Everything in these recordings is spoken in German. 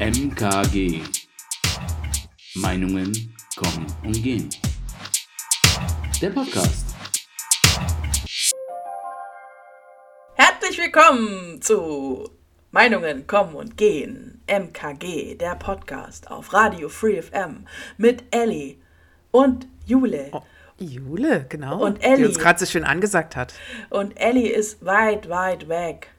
MKG. Meinungen kommen und gehen. Der Podcast. Herzlich willkommen zu Meinungen kommen und gehen. MKG, der Podcast auf Radio Free FM mit Ellie und Jule. Oh, Jule, genau. Und Ellie. Die uns gerade so schön angesagt hat. Und Ellie ist weit, weit weg.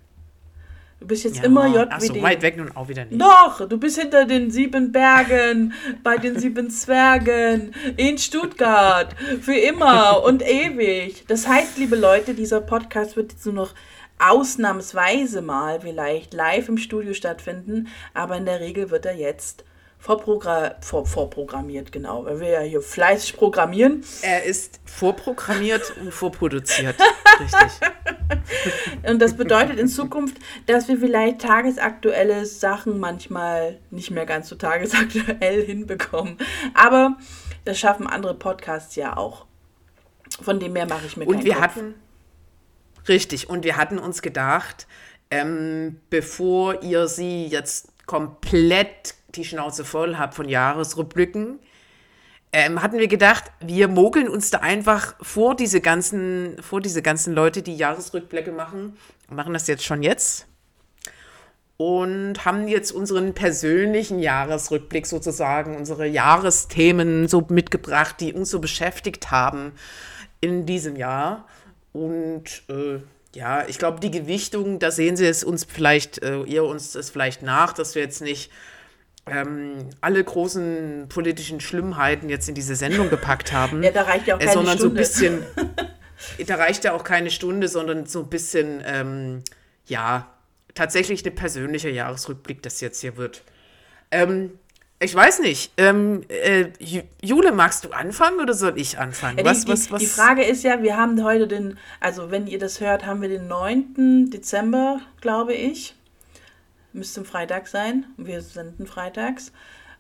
Du bist jetzt Ja, immer JWD. Ach so, weit weg nun auch wieder nicht. Doch, du bist hinter den sieben Bergen, bei den sieben Zwergen, in Stuttgart, für immer und ewig. Das heißt, liebe Leute, dieser Podcast wird jetzt nur noch ausnahmsweise mal vielleicht live im Studio stattfinden, aber in der Regel wird er jetzt vorprogra vor vorprogrammiert, genau, weil wir ja hier fleißig programmieren. Er ist vorprogrammiert und vorproduziert. Richtig. Und das bedeutet in Zukunft, dass wir vielleicht tagesaktuelle Sachen manchmal nicht mehr ganz so tagesaktuell hinbekommen. Aber das schaffen andere Podcasts ja auch. Von dem her mache ich mir Und keinen wir Kopf. hatten, richtig, und wir hatten uns gedacht, ähm, bevor ihr sie jetzt komplett die Schnauze voll habt von Jahresrückblicken, ähm, hatten wir gedacht, wir mogeln uns da einfach vor diese ganzen, vor diese ganzen Leute, die Jahresrückblicke machen, machen das jetzt schon jetzt und haben jetzt unseren persönlichen Jahresrückblick sozusagen, unsere Jahresthemen so mitgebracht, die uns so beschäftigt haben in diesem Jahr. Und äh, ja, ich glaube, die Gewichtung, da sehen Sie es uns vielleicht, äh, ihr uns es vielleicht nach, dass wir jetzt nicht ähm, alle großen politischen Schlimmheiten jetzt in diese Sendung gepackt haben. Ja, da reicht ja auch äh, keine sondern so ein Stunde. bisschen, da reicht ja auch keine Stunde, sondern so ein bisschen, ähm, ja, tatsächlich eine persönliche Jahresrückblick, das jetzt hier wird. Ähm, ich weiß nicht. Ähm, äh, Ju- Jule, magst du anfangen oder soll ich anfangen? Was, die, was, was? die Frage ist ja, wir haben heute den, also wenn ihr das hört, haben wir den 9. Dezember, glaube ich. Müsste ein Freitag sein. Wir senden freitags.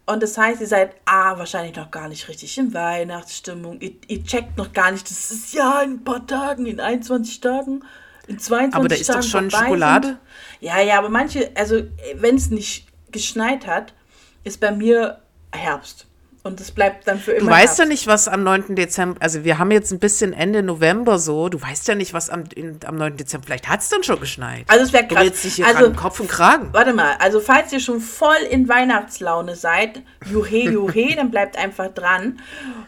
Und das heißt, ihr seid A, wahrscheinlich noch gar nicht richtig in Weihnachtsstimmung. Ihr, ihr checkt noch gar nicht, das ist ja in ein paar Tagen, in 21 Tagen, in 22 Aber da ist doch Tagen schon vorbei Schokolade. Sind. Ja, ja, aber manche, also wenn es nicht geschneit hat, ist bei mir Herbst. Und es bleibt dann für immer Du weißt ja Herbst. nicht, was am 9. Dezember, also wir haben jetzt ein bisschen Ende November so, du weißt ja nicht, was am, in, am 9. Dezember, vielleicht hat es dann schon geschneit. Also es wäre Du krass. redest dich hier also, Kopf und Kragen. Warte mal, also falls ihr schon voll in Weihnachtslaune seid, juhe, juhe, dann bleibt einfach dran.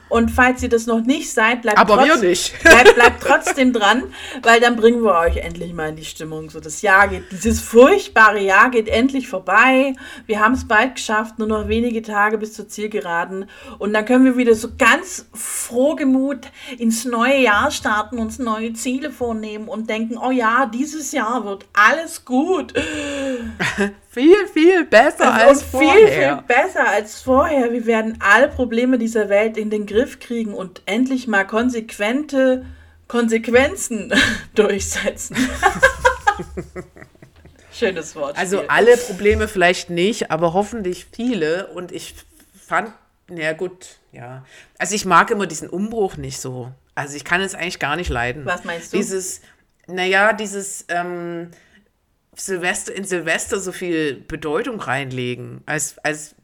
Und falls ihr das noch nicht seid, bleibt, Aber wir trotz- nicht. bleibt, bleibt trotzdem dran, weil dann bringen wir euch endlich mal in die Stimmung. So das Jahr geht, dieses furchtbare Jahr geht endlich vorbei. Wir haben es bald geschafft, nur noch wenige Tage bis zur Zielgeraden. Und dann können wir wieder so ganz frohgemut ins neue Jahr starten, uns neue Ziele vornehmen und denken, oh ja, dieses Jahr wird alles gut. Viel, viel besser als und viel, vorher. viel besser als vorher. Wir werden alle Probleme dieser Welt in den Griff kriegen und endlich mal konsequente Konsequenzen durchsetzen. Schönes Wort. Also alle Probleme vielleicht nicht, aber hoffentlich viele. Und ich fand, na gut, ja. Also ich mag immer diesen Umbruch nicht so. Also ich kann es eigentlich gar nicht leiden. Was meinst du? Dieses, naja, dieses ähm, Silvester in Silvester so viel Bedeutung reinlegen. Als, als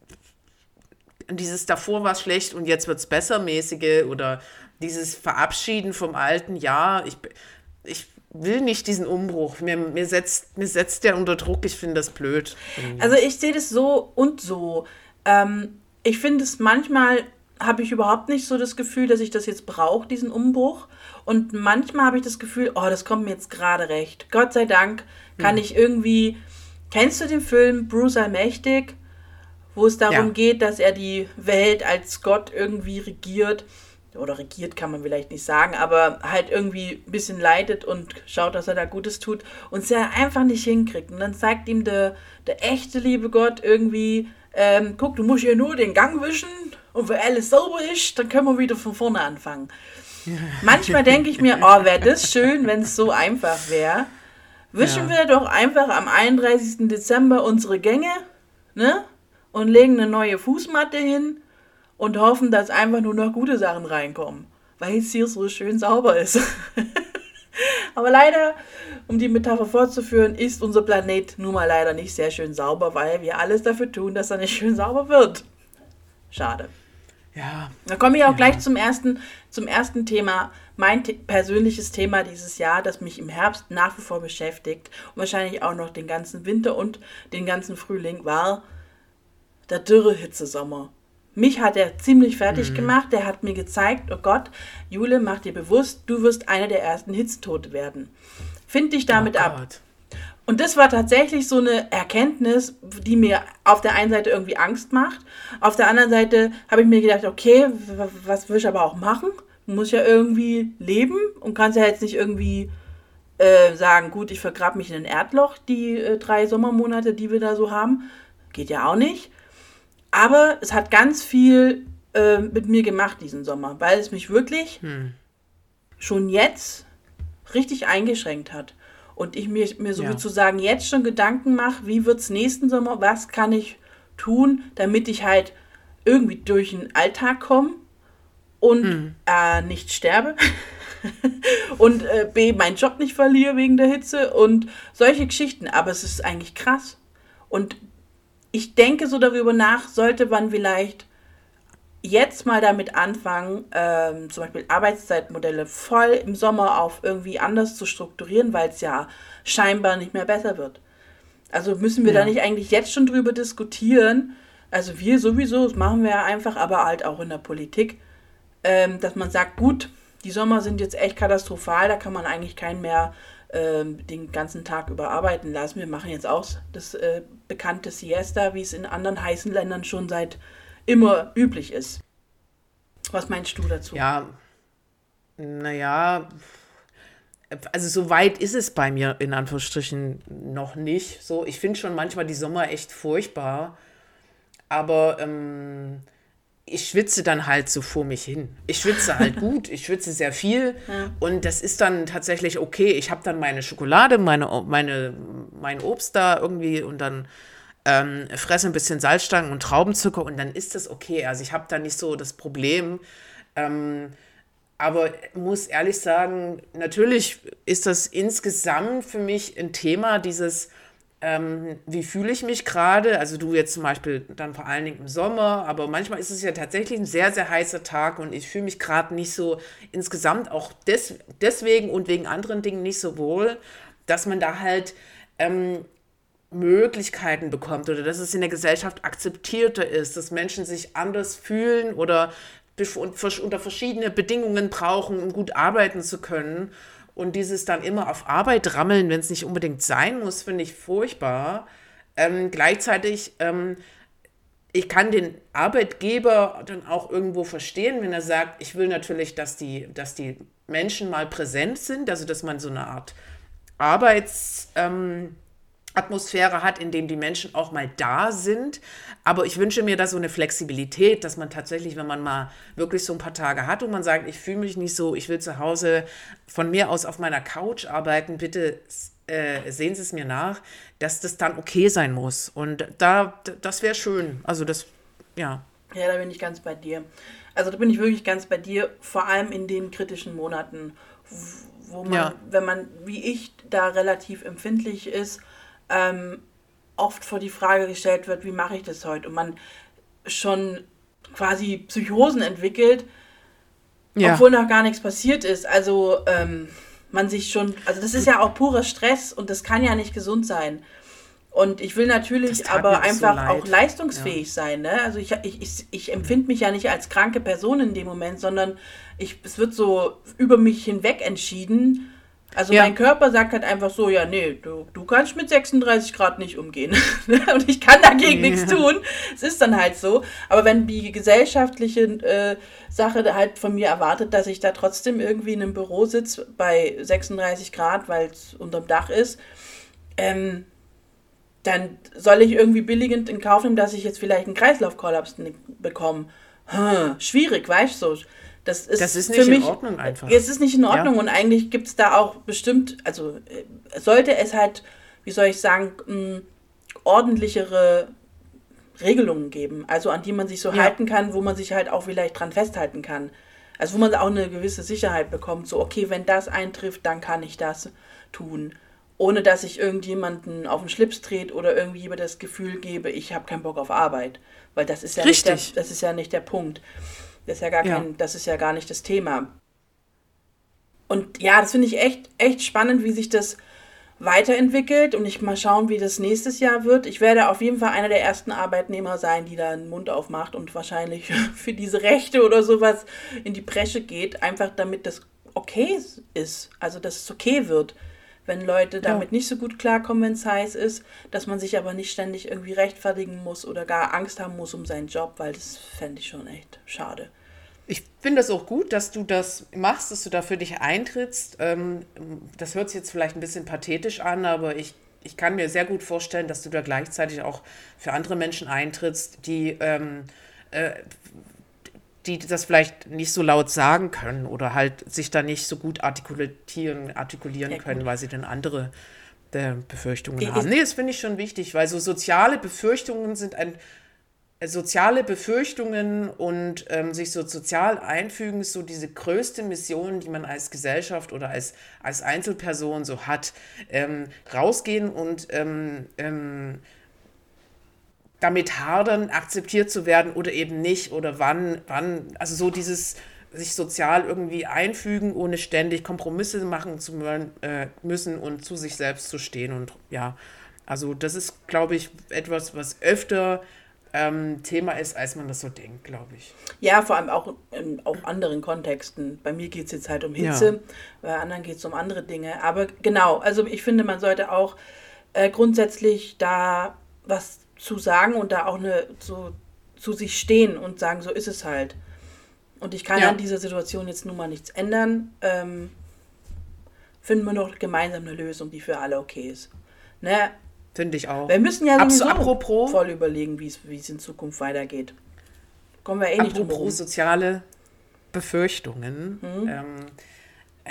dieses davor war es schlecht und jetzt wird es besser mäßige oder dieses Verabschieden vom alten Jahr. Ich, ich will nicht diesen Umbruch. Mir, mir, setzt, mir setzt der unter Druck. Ich finde das blöd. Also ich sehe das so und so. Ähm, ich finde es manchmal habe ich überhaupt nicht so das Gefühl, dass ich das jetzt brauche, diesen Umbruch. Und manchmal habe ich das Gefühl, oh, das kommt mir jetzt gerade recht. Gott sei Dank kann ich irgendwie. Kennst du den Film Bruce Allmächtig? Wo es darum Ja. geht, dass er die Welt als Gott irgendwie regiert. Oder regiert kann man vielleicht nicht sagen, aber halt irgendwie ein bisschen leitet und schaut, dass er da Gutes tut und es ja einfach nicht hinkriegt. Und dann zeigt ihm der, der echte liebe Gott irgendwie, ähm, guck, du musst ja nur den Gang wischen und wenn alles sauber ist, dann können wir wieder von vorne anfangen. Manchmal denke ich mir, oh, wäre das schön, wenn es so einfach wäre. Wischen Ja. wir doch einfach am 31. Dezember unsere Gänge, ne? Und legen eine neue Fußmatte hin und hoffen, dass einfach nur noch gute Sachen reinkommen. Weil es hier so schön sauber ist. Aber leider, um die Metapher fortzuführen, ist unser Planet nun mal leider nicht sehr schön sauber, weil wir alles dafür tun, dass er nicht schön sauber wird. Schade. Ja. Da komme ich auch Ja. gleich zum ersten, zum ersten Thema. Mein The persönliches Thema dieses Jahr, das mich im Herbst nach wie vor beschäftigt und wahrscheinlich auch noch den ganzen Winter und den ganzen Frühling, war der dürre Hitzesommer. Mich hat er ziemlich fertig Mhm. gemacht. Der hat mir gezeigt, oh Gott, Jule, mach dir bewusst, du wirst einer der ersten Hitzetote werden. Find dich damit oh ab. Und das war tatsächlich so eine Erkenntnis, die mir auf der einen Seite irgendwie Angst macht. Auf der anderen Seite habe ich mir gedacht, okay, was will ich aber auch machen? Du musst ja irgendwie leben und kannst ja jetzt nicht irgendwie äh, sagen, gut, ich vergrab mich in ein Erdloch, die äh, drei Sommermonate, die wir da so haben. Geht ja auch nicht. Aber es hat ganz viel äh, mit mir gemacht diesen Sommer, weil es mich wirklich schon jetzt richtig eingeschränkt hat. Und ich mir, mir Ja. sozusagen jetzt schon Gedanken mache, wie wird es nächsten Sommer, was kann ich tun, damit ich halt irgendwie durch den Alltag komme und äh, nicht sterbe. und äh, B, meinen Job nicht verliere wegen der Hitze und solche Geschichten. Aber es ist eigentlich krass. Und ich denke so darüber nach, sollte man vielleicht jetzt mal damit anfangen, ähm, zum Beispiel Arbeitszeitmodelle voll im Sommer auf irgendwie anders zu strukturieren, weil es ja scheinbar nicht mehr besser wird. Also müssen wir Ja. da nicht eigentlich jetzt schon drüber diskutieren? Also wir sowieso, das machen wir ja einfach, aber halt auch in der Politik, ähm, dass man sagt, gut, die Sommer sind jetzt echt katastrophal, da kann man eigentlich keinen mehr den ganzen Tag über arbeiten lassen. Wir machen jetzt auch das äh, bekannte Siesta, wie es in anderen heißen Ländern schon seit immer üblich ist. Was meinst du dazu? Ja, naja, also so weit ist es bei mir in Anführungsstrichen noch nicht. So, ich finde schon manchmal die Sommer echt furchtbar, aber ähm, ich schwitze dann halt so vor mich hin. Ich schwitze halt gut, ich schwitze sehr viel und das ist dann tatsächlich okay. Ich habe dann meine Schokolade, meine, meine, mein Obst da irgendwie und dann ähm, fresse ein bisschen Salzstangen und Traubenzucker und dann ist das okay. Also ich habe da nicht so das Problem. Ähm, aber muss ehrlich sagen, natürlich ist das insgesamt für mich ein Thema, dieses, ähm, wie fühle ich mich gerade? Also du jetzt zum Beispiel dann vor allen Dingen im Sommer, aber manchmal ist es ja tatsächlich ein sehr, sehr heißer Tag und ich fühle mich gerade nicht so insgesamt auch des, deswegen und wegen anderen Dingen nicht so wohl, dass man da halt ähm, Möglichkeiten bekommt oder dass es in der Gesellschaft akzeptierter ist, dass Menschen sich anders fühlen oder unter verschiedene Bedingungen brauchen, um gut arbeiten zu können. Und dieses dann immer auf Arbeit rammeln, wenn es nicht unbedingt sein muss, finde ich furchtbar. Ähm, gleichzeitig, ähm, ich kann den Arbeitgeber dann auch irgendwo verstehen, wenn er sagt, ich will natürlich, dass die, dass die Menschen mal präsent sind, also dass man so eine Art Arbeits... Ähm, Atmosphäre hat, in dem die Menschen auch mal da sind. Aber ich wünsche mir da so eine Flexibilität, dass man tatsächlich, wenn man mal wirklich so ein paar Tage hat und man sagt, ich fühle mich nicht so, ich will zu Hause von mir aus auf meiner Couch arbeiten, bitte äh, sehen Sie es mir nach, dass das dann okay sein muss. Und da, das wäre schön. Also das, ja. Ja, da bin ich ganz bei dir. Also da bin ich wirklich ganz bei dir, vor allem in den kritischen Monaten, wo man, Ja. wenn man, wie ich, da relativ empfindlich ist, ähm, oft vor die Frage gestellt wird, wie mache ich das heute? Und man schon quasi Psychosen entwickelt, Ja, obwohl noch gar nichts passiert ist. Also ähm, man sich schon, also das ist ja auch purer Stress und das kann ja nicht gesund sein. Und ich will natürlich aber so einfach leid. auch leistungsfähig sein. Ne? Also ich, ich, ich, ich empfinde mich ja nicht als kranke Person in dem Moment, sondern ich, es wird so über mich hinweg entschieden. Also Ja. mein Körper sagt halt einfach so, ja, nee, du, du kannst mit 36 Grad nicht umgehen. und ich kann dagegen nichts Ja. tun. Es ist dann halt so. Aber wenn die gesellschaftliche äh, Sache halt von mir erwartet, dass ich da trotzdem irgendwie in einem Büro sitze bei 36 Grad, weil es unterm Dach ist, ähm, dann soll ich irgendwie billigend in Kauf nehmen, dass ich jetzt vielleicht einen Kreislaufkollaps bekomme. Hm, schwierig, weißt du? Das ist, Das ist für nicht in mich, Ordnung einfach. Es ist nicht in Ordnung Ja. und eigentlich gibt es da auch bestimmt, also äh, sollte es halt, wie soll ich sagen, mh, ordentlichere Regelungen geben, also an die man sich so Ja. halten kann, wo man sich halt auch vielleicht dran festhalten kann. Also wo man auch eine gewisse Sicherheit bekommt, so, okay, wenn das eintrifft, dann kann ich das tun. Ohne dass ich irgendjemanden auf den Schlips trete oder irgendwie über das Gefühl gebe, ich habe keinen Bock auf Arbeit. Weil das ist ja, nicht der, das ist ja nicht der Punkt. Das ist ja gar kein, ja. das ist ja gar nicht das Thema. Und ja, das finde ich echt, echt spannend, wie sich das weiterentwickelt und ich mal schauen, wie das nächstes Jahr wird. Ich werde auf jeden Fall einer der ersten Arbeitnehmer sein, die da den Mund aufmacht und wahrscheinlich für diese Rechte oder sowas in die Bresche geht, einfach damit das okay ist, also dass es okay wird, wenn Leute damit ja. nicht so gut klarkommen, wenn es heiß ist, dass man sich aber nicht ständig irgendwie rechtfertigen muss oder gar Angst haben muss um seinen Job, weil das fände ich schon echt schade. Ich finde es auch gut, dass du das machst, dass du da für dich eintrittst. Ähm, das hört sich jetzt vielleicht ein bisschen pathetisch an, aber ich, ich kann mir sehr gut vorstellen, dass du da gleichzeitig auch für andere Menschen eintrittst, die, ähm, äh, die das vielleicht nicht so laut sagen können oder halt sich da nicht so gut artikulieren, artikulieren ja, können, weil sie dann andere äh, Befürchtungen ich, haben. Nee, das finde ich schon wichtig, weil so soziale Befürchtungen sind ein soziale Befürchtungen und ähm, sich so sozial einfügen, ist so diese größte Mission, die man als Gesellschaft oder als, als Einzelperson so hat. Ähm, rausgehen und ähm, ähm damit hadern, akzeptiert zu werden oder eben nicht oder wann, wann, also so dieses sich sozial irgendwie einfügen, ohne ständig Kompromisse machen zu äh, müssen und zu sich selbst zu stehen und ja, also das ist, glaube ich, etwas, was öfter ähm, Thema ist, als man das so denkt, glaube ich. Ja, vor allem auch in auch anderen Kontexten. Bei mir geht es jetzt halt um Hitze, ja. bei anderen geht es um andere Dinge. Aber genau, also ich finde, man sollte auch äh, grundsätzlich da was zu sagen und da auch eine, so, zu sich stehen und sagen, so ist es halt. Und ich kann ja. an dieser Situation jetzt nun mal nichts ändern. Ähm, finden wir noch gemeinsam eine Lösung, die für alle okay ist. Ne? Finde ich auch. Wir müssen ja sowieso apropos, voll überlegen, wie es in Zukunft weitergeht. Kommen wir eh nicht apropos drum soziale Befürchtungen. Mhm. Ähm,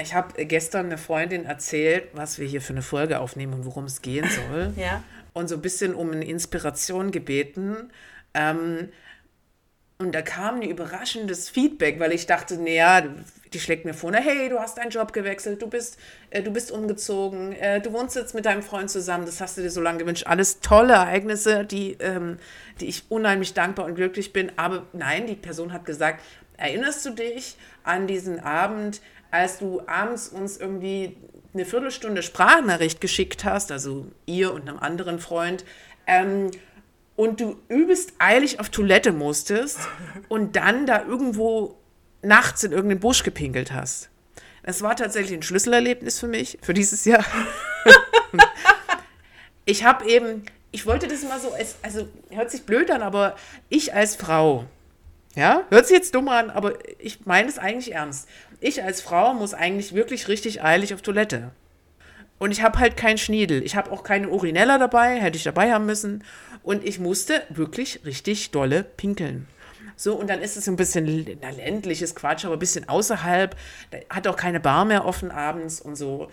ich habe gestern eine Freundin erzählt, was wir hier für eine Folge aufnehmen und worum es gehen soll. ja. Und so ein bisschen um eine Inspiration gebeten. Ähm, und da kam ein überraschendes Feedback, weil ich dachte, naja, die schlägt mir vor, na, hey, du hast deinen Job gewechselt, du bist, äh, du bist umgezogen, äh, du wohnst jetzt mit deinem Freund zusammen, das hast du dir so lange gewünscht. Alles tolle Ereignisse, die, ähm, die ich unheimlich dankbar und glücklich bin. Aber nein, die Person hat gesagt, erinnerst du dich an diesen Abend, als du abends uns irgendwie eine Viertelstunde Sprachnachricht geschickt hast, also ihr und einem anderen Freund, ähm, und du übelst eilig auf Toilette musstest und dann da irgendwo nachts in irgendeinen Busch gepinkelt hast. Das war tatsächlich ein Schlüsselerlebnis für mich, für dieses Jahr. ich habe eben, ich wollte das mal so, als, also hört sich blöd an, aber ich als Frau, ja, hört sich jetzt dumm an, aber ich meine es eigentlich ernst. Ich als Frau muss eigentlich wirklich richtig eilig auf Toilette. Und ich habe halt keinen Schniedel. Ich habe auch keine Urinella dabei, hätte ich dabei haben müssen. Und ich musste wirklich richtig dolle pinkeln. So, und dann ist es ein bisschen na, ländliches Quatsch, aber ein bisschen außerhalb. Da hat auch keine Bar mehr offen abends und so.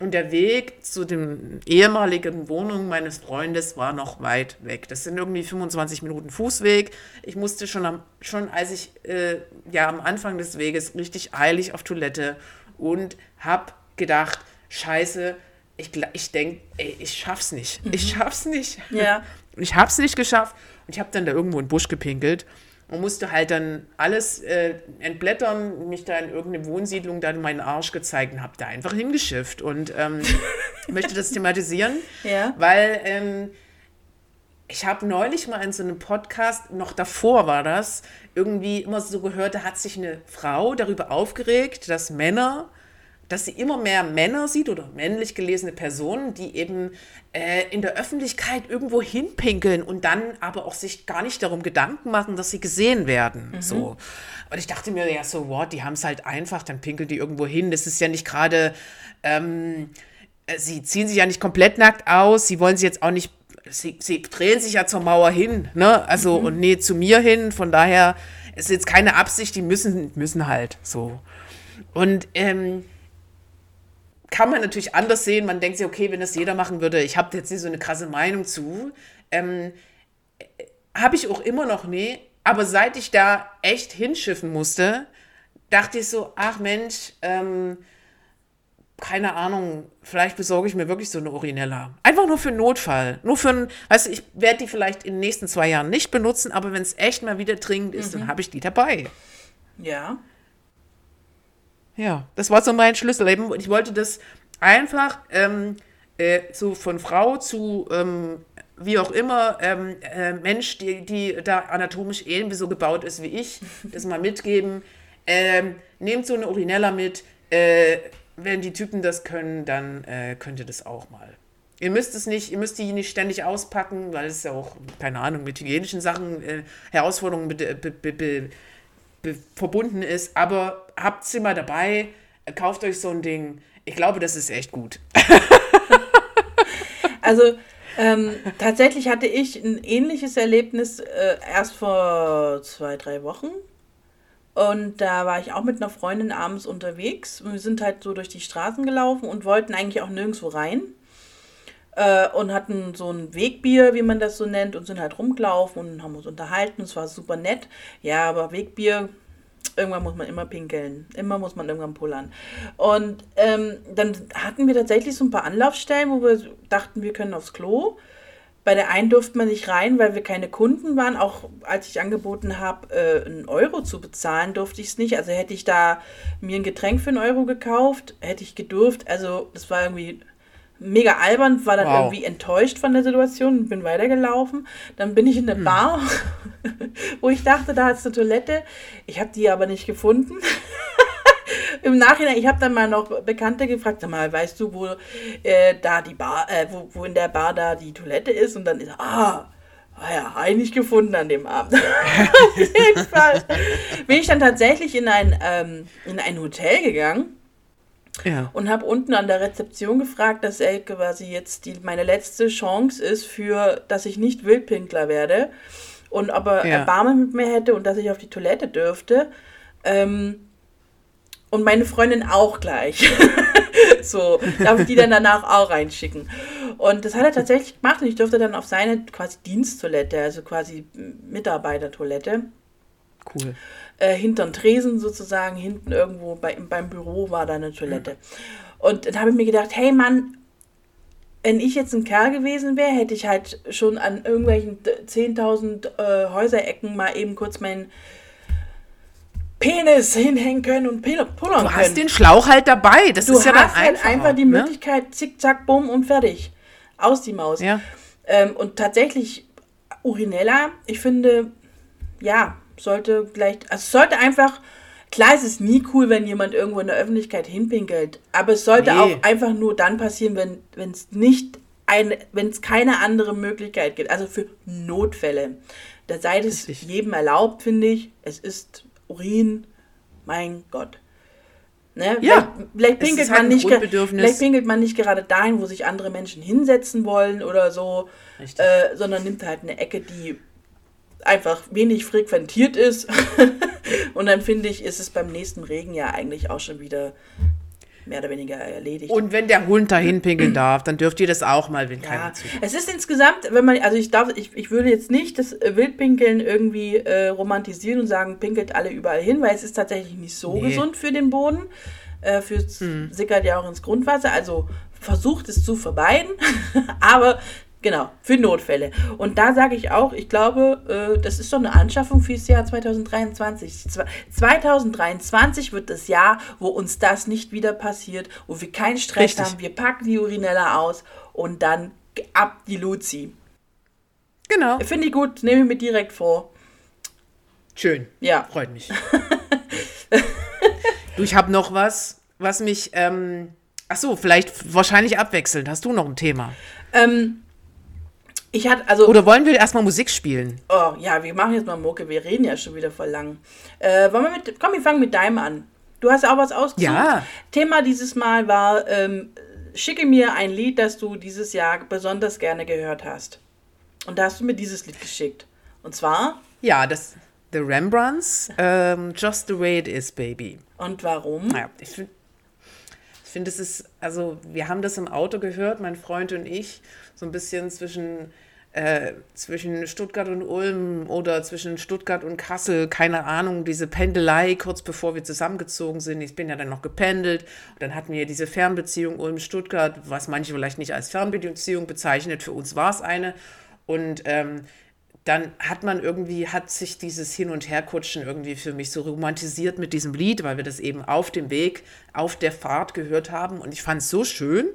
Und der Weg zu den ehemaligen Wohnungen meines Freundes war noch weit weg. Das sind irgendwie 25 Minuten Fußweg. Ich musste schon, am, schon als ich äh, ja am Anfang des Weges richtig eilig auf Toilette und habe gedacht, scheiße, ich, ich denke, ich schaff's nicht. Mhm. Ich schaff's nicht. Ja. Ich hab's nicht geschafft. Und ich habe dann da irgendwo in den Busch gepinkelt und musste halt dann alles äh, entblättern, mich da in irgendeine Wohnsiedlung dann meinen Arsch gezeigt und habe da einfach hingeschifft. Und ähm, möchte das thematisieren, ja. weil ähm, ich habe neulich mal in so einem Podcast, noch davor war das, irgendwie immer so gehört, da hat sich eine Frau darüber aufgeregt, dass Männer dass sie immer mehr Männer sieht oder männlich gelesene Personen, die eben äh, in der Öffentlichkeit irgendwo hinpinkeln und dann aber auch sich gar nicht darum Gedanken machen, dass sie gesehen werden. Mhm. So. Und ich dachte mir, ja, so what, die haben es halt einfach, dann pinkeln die irgendwo hin. Das ist ja nicht gerade, ähm, äh, sie ziehen sich ja nicht komplett nackt aus, sie wollen sich jetzt auch nicht, sie, sie drehen sich ja zur Mauer hin, ne? Also, mhm. und nee, zu mir hin, von daher ist jetzt keine Absicht, die müssen, müssen halt so. Und ähm, kann man natürlich anders sehen. Man denkt sich, okay, wenn das jeder machen würde, ich habe jetzt nicht so eine krasse Meinung zu. Ähm, habe ich auch immer noch nie. Aber seit ich da echt hinschiffen musste, dachte ich so, ach Mensch, ähm, keine Ahnung, vielleicht besorge ich mir wirklich so eine Urinella. Einfach nur für einen Notfall. Nur für einen, weißt du, ich werde die vielleicht in den nächsten zwei Jahren nicht benutzen, aber wenn es echt mal wieder dringend ist, dann habe ich die dabei. Ja. Ja, das war so mein Schlüssel. Ich wollte das einfach ähm, äh, so von Frau zu ähm, wie auch immer ähm, äh, Mensch, die, die da anatomisch irgendwie so gebaut ist wie ich, das mal mitgeben. Ähm, nehmt so eine Urinella mit. Äh, wenn die Typen das können, dann äh, könnt ihr das auch mal. Ihr müsst es nicht, ihr müsst die nicht ständig auspacken, weil es ja auch, keine Ahnung, mit hygienischen Sachen, äh, Herausforderungen be, be, be, verbunden ist. Aber habt sie mal dabei, kauft euch so ein Ding. Ich glaube, das ist echt gut. Also ähm, tatsächlich hatte ich ein ähnliches Erlebnis äh, erst vor zwei, drei Wochen. Und da war ich auch mit einer Freundin abends unterwegs. Wir sind halt so durch die Straßen gelaufen und wollten eigentlich auch nirgendwo rein. Äh, und hatten so ein Wegbier, wie man das so nennt, und sind halt rumgelaufen und haben uns unterhalten. Es war super nett. Ja, aber Wegbier, irgendwann muss man immer pinkeln. Immer muss man irgendwann pullern. Und ähm, dann hatten wir tatsächlich so ein paar Anlaufstellen, wo wir dachten, wir können aufs Klo. Bei der einen durfte man nicht rein, weil wir keine Kunden waren. Auch als ich angeboten habe, äh, einen Euro zu bezahlen, durfte ich es nicht. Also hätte ich da mir ein Getränk für einen Euro gekauft, hätte ich gedurft. Also das war irgendwie mega albern, war dann wow. irgendwie enttäuscht von der Situation und bin weitergelaufen. Dann bin ich in der hm. Bar, wo ich dachte, da ist eine Toilette. Ich habe die aber nicht gefunden. Im Nachhinein, ich habe dann mal noch Bekannte gefragt, sag mal, weißt du, wo äh, da die Bar, äh, wo, wo in der Bar da die Toilette ist? Und dann ist, ah, war ja eigentlich gefunden an dem Abend. Auf jeden Fall bin ich dann tatsächlich in ein, ähm, in ein Hotel gegangen ja. Und habe unten an der Rezeption gefragt, dass er quasi jetzt die, meine letzte Chance ist, für dass ich nicht Wildpinkler werde. Und ob er ja. Erbarmen mit mir hätte und dass ich auf die Toilette dürfte. Ähm, und meine Freundin auch gleich. so, darf ich die dann danach auch reinschicken. Und das hat er tatsächlich gemacht und ich durfte dann auf seine quasi Diensttoilette, also quasi Mitarbeitertoilette. Cool äh, hinterm Tresen sozusagen, hinten irgendwo bei, beim Büro war da eine Toilette. Und dann habe ich mir gedacht, hey Mann, wenn ich jetzt ein Kerl gewesen wäre, hätte ich halt schon an irgendwelchen 10.000 äh, Häuserecken mal eben kurz meinen Penis hinhängen können und pullern können. Du hast den Schlauch halt dabei. Das du ist ja dann hast halt einfach die ne? Möglichkeit, zick, zack, bumm und fertig. Aus die Maus. Ja. Ähm, und tatsächlich, Urinella, ich finde, ja, sollte gleich, also es sollte einfach, klar ist es nie cool, wenn jemand irgendwo in der Öffentlichkeit hinpinkelt, aber es sollte nee. auch einfach nur dann passieren, wenn es nicht eine, wenn es keine andere Möglichkeit gibt, also für Notfälle. Da sei es jedem erlaubt, finde ich. Es ist Urin, mein Gott. Ne? Ja, vielleicht, vielleicht, pinkelt halt man nicht, vielleicht pinkelt man nicht gerade dahin, wo sich andere Menschen hinsetzen wollen oder so, äh, sondern nimmt halt eine Ecke, die einfach wenig frequentiert ist. und dann finde ich, ist es beim nächsten Regen ja eigentlich auch schon wieder mehr oder weniger erledigt. Und wenn der Hund dahin pinkeln darf, dann dürft ihr das auch mal, wenn ja, keiner zu. Es ist insgesamt, wenn man, also ich darf, ich, ich würde jetzt nicht das Wildpinkeln irgendwie äh, romantisieren und sagen, pinkelt alle überall hin, weil es ist tatsächlich nicht so nee. gesund für den Boden. Äh, für hm. sickert ja auch ins Grundwasser. Also versucht es zu vermeiden, aber Genau, für Notfälle. Und da sage ich auch, ich glaube, äh, das ist doch eine Anschaffung fürs Jahr 2023. 2023 wird das Jahr, wo uns das nicht wieder passiert, wo wir keinen Stress Richtig. haben. Wir packen die Urinella aus und dann ab die Luzi. Genau. Finde ich gut, nehme ich mir direkt vor. Schön. Ja. Freut mich. du, ich habe noch was, was mich, ähm, ach so, vielleicht wahrscheinlich abwechselnd. Hast du noch ein Thema? Ähm, ich hatte, also. Oder wollen wir erstmal Musik spielen? Oh, ja, wir machen jetzt mal Mucke. Wir reden ja schon wieder voll lang. Äh, wollen wir mit, komm, wir fangen mit deinem an. Du hast ja auch was ausgesucht. Ja. Thema dieses Mal war, ähm, schicke mir ein Lied, das du dieses Jahr besonders gerne gehört hast. Und da hast du mir dieses Lied geschickt. Und zwar? Ja, das The Rembrandts, ähm, Just the Way It Is, Baby. Und warum? Ja, ich finde, ich find, es ist, also wir haben das im Auto gehört, mein Freund und ich, so ein bisschen zwischen äh, zwischen Stuttgart und Ulm oder zwischen Stuttgart und Kassel, keine Ahnung, diese Pendelei kurz bevor wir zusammengezogen sind. Ich bin ja dann noch gependelt. Und dann hatten wir diese Fernbeziehung Ulm-Stuttgart, was manche vielleicht nicht als Fernbeziehung bezeichnet. Für uns war es eine. Und ähm, dann hat man irgendwie, hat sich dieses Hin- und Herkutschen irgendwie für mich so romantisiert mit diesem Lied, weil wir das eben auf dem Weg, auf der Fahrt gehört haben. Und ich fand es so schön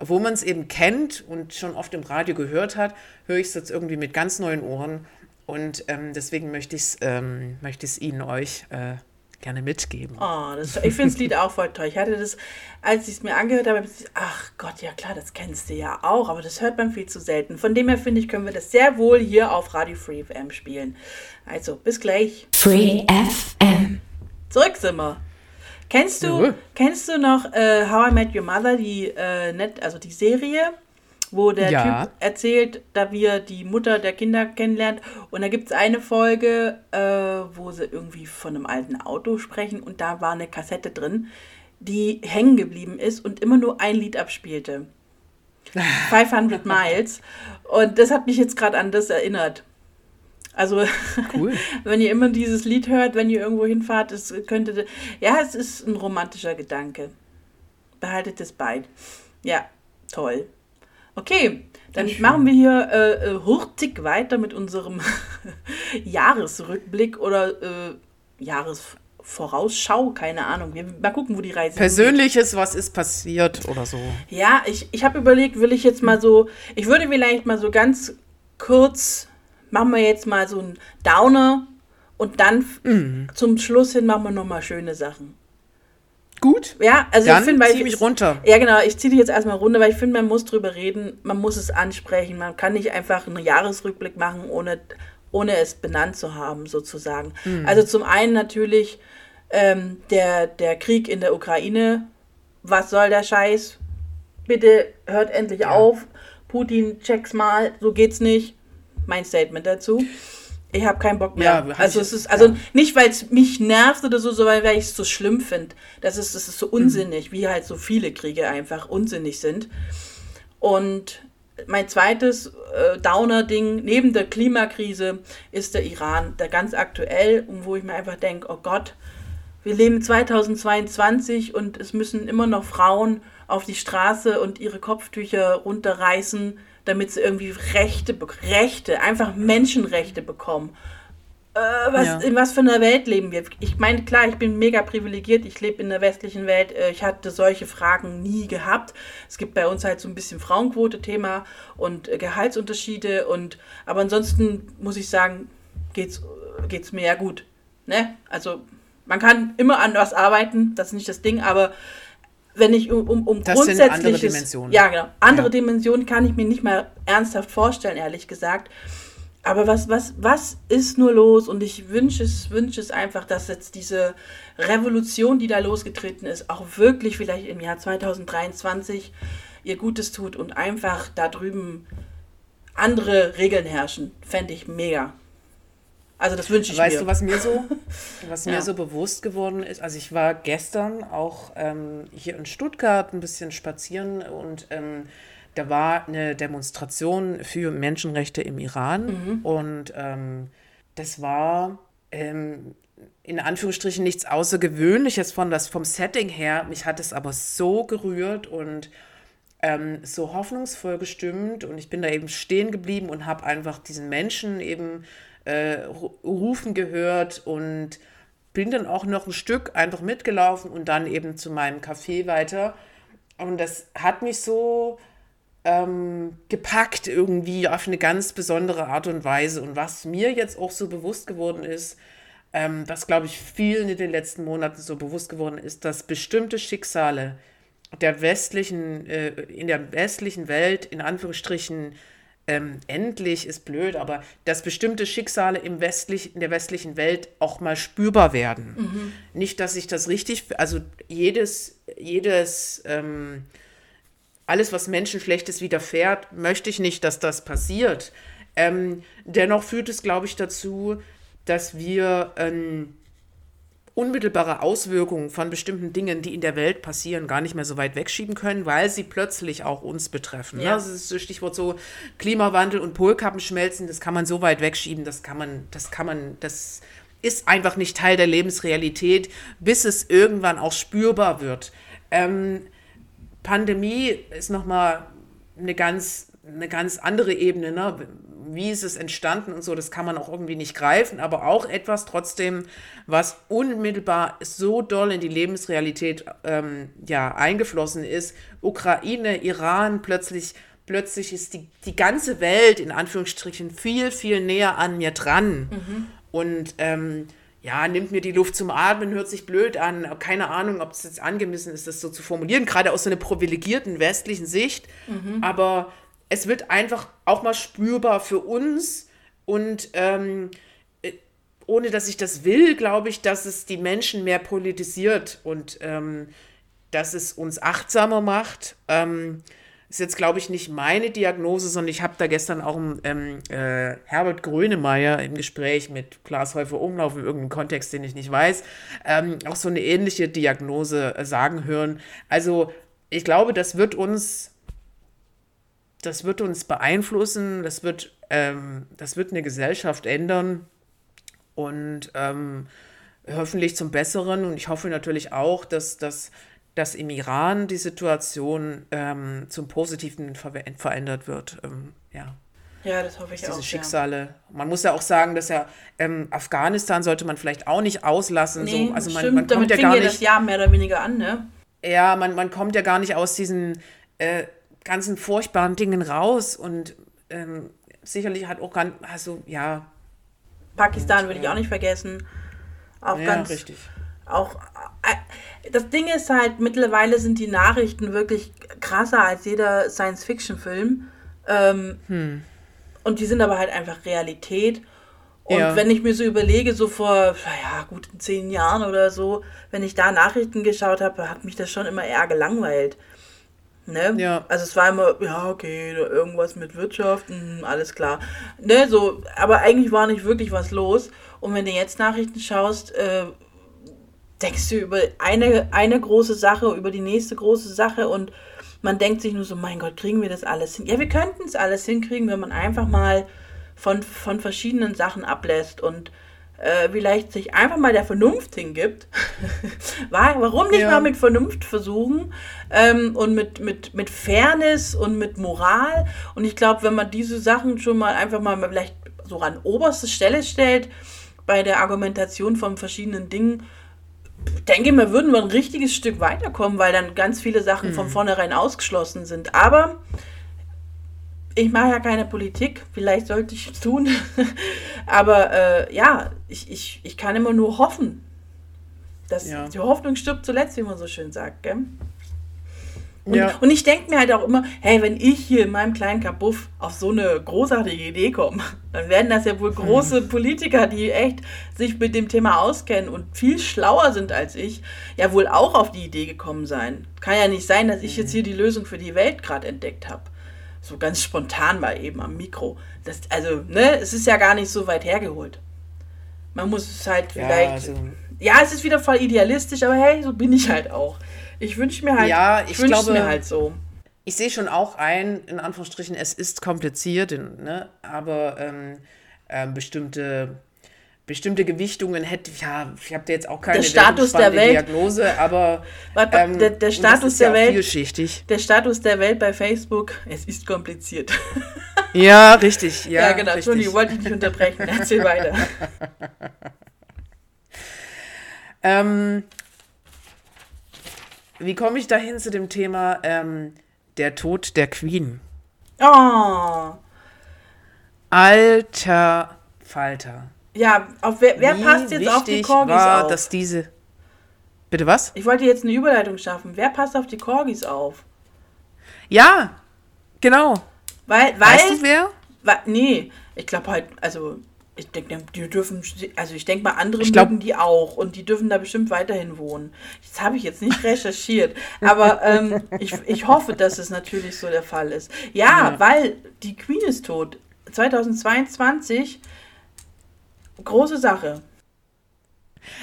wo man es eben kennt und schon oft im Radio gehört hat, höre ich es jetzt irgendwie mit ganz neuen Ohren. Und ähm, deswegen möchte ich es ähm, Ihnen euch äh, gerne mitgeben. Oh, das, ich finde das Lied auch voll toll. Ich hatte das, als ich es mir angehört habe, ach Gott, ja klar, das kennst du ja auch, aber das hört man viel zu selten. Von dem her finde ich, können wir das sehr wohl hier auf Radio Free FM spielen. Also, bis gleich. Free FM. Zurück sind wir. Kennst du, ja. kennst du noch äh, How I Met Your Mother, die, äh, net, also die Serie, wo der ja. Typ erzählt, da wir die Mutter der Kinder kennenlernt. Und da gibt es eine Folge, äh, wo sie irgendwie von einem alten Auto sprechen und da war eine Kassette drin, die hängen geblieben ist und immer nur ein Lied abspielte. 500 Miles. Und das hat mich jetzt gerade an das erinnert. Also, cool. wenn ihr immer dieses Lied hört, wenn ihr irgendwo hinfahrt, es könnte. Ja, es ist ein romantischer Gedanke. Behaltet es bei. Ja, toll. Okay, dann machen wir hier äh, äh, hurtig weiter mit unserem Jahresrückblick oder äh, Jahresvorausschau, keine Ahnung. Wir, mal gucken, wo die Reise Persönliches, geht. was ist passiert oder so. Ja, ich, ich habe überlegt, will ich jetzt mal so, ich würde vielleicht mal so ganz kurz machen wir jetzt mal so einen Downer und dann mhm. zum Schluss hin machen wir nochmal schöne Sachen. Gut. Ja, also dann ich finde, zieh mich runter. Ja, genau, ich ziehe dich jetzt erstmal runter, weil ich finde, man muss drüber reden, man muss es ansprechen, man kann nicht einfach einen Jahresrückblick machen, ohne, ohne es benannt zu haben, sozusagen. Mhm. Also zum einen natürlich ähm, der, der Krieg in der Ukraine. Was soll der Scheiß? Bitte hört endlich ja. auf. Putin, check's mal, so geht's nicht mein Statement dazu. Ich habe keinen Bock mehr. Ja, also es ist also ja. nicht, weil es mich nervt oder so, sondern weil ich es so schlimm finde. Das ist, das ist so unsinnig, mhm. wie halt so viele Kriege einfach unsinnig sind. Und mein zweites äh, Downer-Ding neben der Klimakrise ist der Iran, der ganz aktuell und wo ich mir einfach denke, oh Gott, wir leben 2022 und es müssen immer noch Frauen auf die Straße und ihre Kopftücher runterreißen damit sie irgendwie Rechte, Rechte, einfach Menschenrechte bekommen. Äh, was, ja. In was für einer Welt leben wir? Ich meine, klar, ich bin mega privilegiert, ich lebe in der westlichen Welt, äh, ich hatte solche Fragen nie gehabt. Es gibt bei uns halt so ein bisschen Frauenquote-Thema und äh, Gehaltsunterschiede und aber ansonsten muss ich sagen, geht's, geht's mir ja gut. Ne? Also man kann immer an was arbeiten, das ist nicht das Ding, aber wenn ich um, um, um das grundsätzliches... Sind andere Dimensionen. Ja, genau. Andere ja. Dimensionen kann ich mir nicht mal ernsthaft vorstellen, ehrlich gesagt. Aber was, was, was ist nur los? Und ich wünsche es, wünsche es einfach, dass jetzt diese Revolution, die da losgetreten ist, auch wirklich vielleicht im Jahr 2023 ihr Gutes tut und einfach da drüben andere Regeln herrschen. Fände ich mega. Also das wünsche ich weißt mir. Weißt du, was mir so, was ja. mir so bewusst geworden ist? Also ich war gestern auch ähm, hier in Stuttgart ein bisschen spazieren und ähm, da war eine Demonstration für Menschenrechte im Iran mhm. und ähm, das war ähm, in Anführungsstrichen nichts Außergewöhnliches von das vom Setting her. Mich hat es aber so gerührt und ähm, so hoffnungsvoll gestimmt und ich bin da eben stehen geblieben und habe einfach diesen Menschen eben äh, rufen gehört und bin dann auch noch ein Stück einfach mitgelaufen und dann eben zu meinem Café weiter. Und das hat mich so ähm, gepackt irgendwie auf eine ganz besondere Art und Weise. Und was mir jetzt auch so bewusst geworden ist, ähm, was glaube ich vielen in den letzten Monaten so bewusst geworden ist, dass bestimmte Schicksale der westlichen, äh, in der westlichen Welt in Anführungsstrichen ähm, endlich ist blöd, aber dass bestimmte Schicksale im westlich, in der westlichen Welt auch mal spürbar werden. Mhm. Nicht, dass ich das richtig, also jedes, jedes, ähm, alles, was Menschen Schlechtes widerfährt, möchte ich nicht, dass das passiert. Ähm, dennoch führt es, glaube ich, dazu, dass wir ähm, unmittelbare Auswirkungen von bestimmten Dingen, die in der Welt passieren, gar nicht mehr so weit wegschieben können, weil sie plötzlich auch uns betreffen. Ja. Das ist so Stichwort so Klimawandel und Polkappenschmelzen, das kann man so weit wegschieben, das kann man, das kann man, das ist einfach nicht Teil der Lebensrealität, bis es irgendwann auch spürbar wird. Ähm, Pandemie ist nochmal eine ganz, eine ganz andere Ebene. Ne? Wie ist es entstanden und so, das kann man auch irgendwie nicht greifen, aber auch etwas trotzdem, was unmittelbar so doll in die Lebensrealität ähm, ja, eingeflossen ist. Ukraine, Iran, plötzlich, plötzlich ist die, die ganze Welt in Anführungsstrichen viel, viel näher an mir dran. Und ähm, ja, nimmt mir die Luft zum Atmen, hört sich blöd an. Keine Ahnung, ob es jetzt angemessen ist, das so zu formulieren, gerade aus so einer privilegierten westlichen Sicht. Aber es wird einfach auch mal spürbar für uns und ähm, äh, ohne dass ich das will, glaube ich, dass es die Menschen mehr politisiert und ähm, dass es uns achtsamer macht. Ähm, ist jetzt, glaube ich, nicht meine Diagnose, sondern ich habe da gestern auch ähm, äh, Herbert Grönemeyer im Gespräch mit Klaas Häufer Umlauf in irgendeinem Kontext, den ich nicht weiß, ähm, auch so eine ähnliche Diagnose äh, sagen hören. Also ich glaube, das wird uns, das wird uns beeinflussen, das wird, ähm, das wird eine Gesellschaft ändern und ähm, hoffentlich zum Besseren. Und ich hoffe natürlich auch, dass, dass, dass im Iran die Situation ähm, zum Positiven ver verändert wird. Ähm, ja, Ja, das hoffe ich diese auch. Schicksale. Man muss ja auch sagen, dass ja ähm, Afghanistan sollte man vielleicht auch nicht auslassen. Ja. Nee, so. Also man, stimmt, man damit kommt ja fing gar ja das nicht. Jahr mehr oder weniger an, ne? Ja, man, man kommt ja gar nicht aus diesen äh, ganzen furchtbaren Dingen raus und ähm, sicherlich hat auch ganz, also ja, Pakistan würde ich auch nicht vergessen. Auch ja, ganz richtig. auch äh, das Ding ist halt, mittlerweile sind die Nachrichten wirklich krasser als jeder Science-Fiction-Film. Ähm, Hm. Und die sind aber halt einfach Realität. Und Ja. wenn ich mir so überlege, so vor, naja, gut zehn Jahren oder so, wenn ich da Nachrichten geschaut habe, hat mich das schon immer eher gelangweilt. Ne? Ja. Also es war immer, ja, okay, irgendwas mit Wirtschaft, hm, alles klar. Ne, so, aber eigentlich war nicht wirklich was los. Und wenn du jetzt Nachrichten schaust, äh, denkst du über eine, eine große Sache, über die nächste große Sache und man denkt sich nur so, mein Gott, kriegen wir das alles hin? Ja, wir könnten es alles hinkriegen, wenn man einfach mal von, von verschiedenen Sachen ablässt und äh, vielleicht sich einfach mal der Vernunft hingibt. War- Warum nicht Ja. mal mit Vernunft versuchen ähm, und mit, mit, mit Fairness und mit Moral? Und ich glaube, wenn man diese Sachen schon mal einfach mal vielleicht so an oberste Stelle stellt, bei der Argumentation von verschiedenen Dingen, denke mal, würden wir ein richtiges Stück weiterkommen, weil dann ganz viele Sachen von vornherein ausgeschlossen sind. Aber ich mache ja keine Politik, vielleicht sollte ich es tun. Aber äh, ja, ich, ich, ich kann immer nur hoffen. Dass Ja. Die Hoffnung stirbt zuletzt, wie man so schön sagt. Gell? Und, Ja. und ich denke mir halt auch immer, hey, wenn ich hier in meinem kleinen Kabuff auf so eine großartige Idee komme, dann werden das ja wohl große Politiker, die echt sich mit dem Thema auskennen und viel schlauer sind als ich, ja wohl auch auf die Idee gekommen sein. Kann ja nicht sein, dass ich jetzt hier die Lösung für die Welt gerade entdeckt habe. So ganz spontan mal eben am Mikro. Das, also, ne, es ist ja gar nicht so weit hergeholt. Man muss es halt Ja, vielleicht. also- ja, es ist wieder voll idealistisch, aber hey, so bin ich halt auch. Ich wünsche mir halt, Ja, ich wünsch's glaube- mir halt so. Ich sehe schon auch ein, in Anführungsstrichen, es ist kompliziert, ne? aber ähm, ähm, bestimmte, bestimmte Gewichtungen hätte, ja, ich habe da jetzt auch keine Der Status der Welt. Diagnose, aber Warte, ähm, der- der Status der ja Welt- vielschichtig. Der Status der Welt bei Facebook, es ist kompliziert. Ja, richtig. Ja, Ja, genau. Entschuldigung, richtig. wollte ich nicht unterbrechen. Erzähl weiter. Ähm, wie komme ich dahin zu dem Thema ähm, der Tod der Queen? Oh. Alter Falter. Ja, auf wer, wer passt jetzt auf die Corgis war, auf? dass diese. Bitte was? Ich wollte jetzt eine Überleitung schaffen. Wer passt auf die Corgis auf? Ja, genau. Weil, weil, Weißt du wer? weil nee, ich glaube halt, also ich denke, die dürfen, also ich denke mal, andere Ich glaub- mögen die auch und die dürfen da bestimmt weiterhin wohnen. Das habe ich jetzt nicht recherchiert, aber ähm, ich, ich hoffe, dass es natürlich so der Fall ist. Ja, weil die Queen ist tot. 2022, große Sache.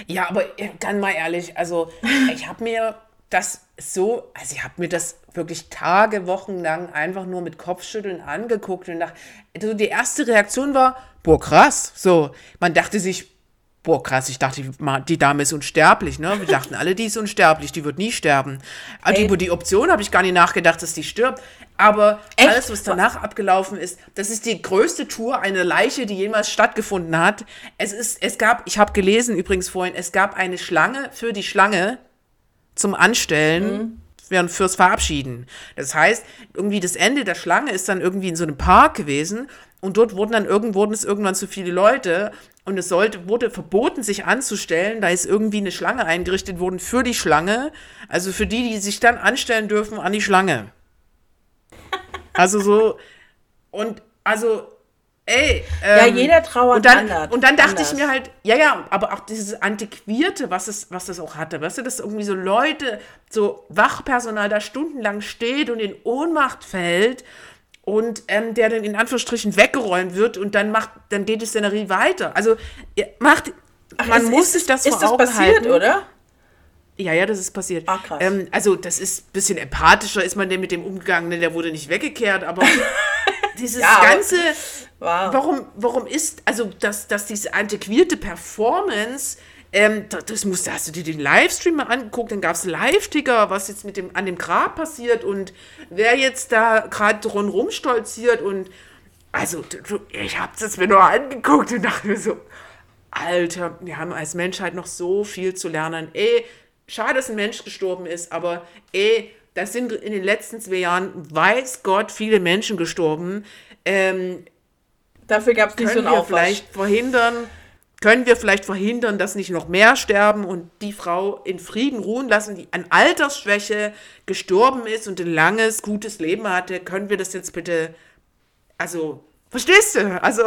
Ja, aber dann mal ehrlich, also ich habe mir das so, also ich habe mir das wirklich Tage, Wochen lang einfach nur mit Kopfschütteln angeguckt und dachte, also die erste Reaktion war, boah, krass. So, man dachte sich, boah, krass, ich dachte, die Dame ist unsterblich, ne? Wir dachten alle, die ist unsterblich, die wird nie sterben. Aber über die Option habe ich gar nicht nachgedacht, dass die stirbt. Aber Echt? alles, was danach abgelaufen ist, das ist die größte Tour einer Leiche, die jemals stattgefunden hat. Es ist, es gab, ich habe gelesen übrigens vorhin, es gab eine Schlange für die Schlange zum Anstellen. während fürs Verabschieden. Das heißt, irgendwie das Ende der Schlange ist dann irgendwie in so einem Park gewesen und dort wurden dann irgend, wurden es irgendwann zu viele Leute und es sollte, wurde verboten, sich anzustellen. Da ist irgendwie eine Schlange eingerichtet worden für die Schlange. Also für die, die sich dann anstellen dürfen an die Schlange. Also so, und also, ey. Ja, ähm, jeder trauert und dann, anders- Und dann dachte anders. ich mir halt, ja, ja, aber auch dieses Antiquierte, was es, was es auch hatte, weißt du, dass irgendwie so Leute, so Wachpersonal da stundenlang steht und in Ohnmacht fällt und ähm, der dann in Anführungsstrichen weggeräumt wird und dann macht, dann geht die Szenerie weiter. Also macht, man Ist- muss ist, sich das Ist vor das Augen passiert, halten. oder? Ja, ja, das ist passiert. Ah, krass. Ähm, also, das ist ein bisschen empathischer, ist man denn mit dem umgegangen, denn der wurde nicht weggekehrt, aber dieses Ja, ganze, Wow. warum, warum ist, also, dass, dass diese antiquierte Performance, ähm, das, das musste, hast du dir den Livestream mal angeguckt, dann gab es Live-Ticker, was jetzt mit dem, an dem Grab passiert und wer jetzt da gerade rundherum stolziert und, also, ich habe das mir nur angeguckt und dachte mir so, Alter, wir haben als Menschheit noch so viel zu lernen. Ey, schade, dass ein Mensch gestorben ist, aber ey, da sind in den letzten zwei Jahren, weiß Gott, viele Menschen gestorben. Ähm, Dafür gab es nicht so einen wir Aufwasch. vielleicht verhindern, können wir vielleicht verhindern, dass nicht noch mehr sterben und die Frau in Frieden ruhen lassen, die an Altersschwäche gestorben ist und ein langes, gutes Leben hatte? Können wir das jetzt bitte, also, verstehst du? Also,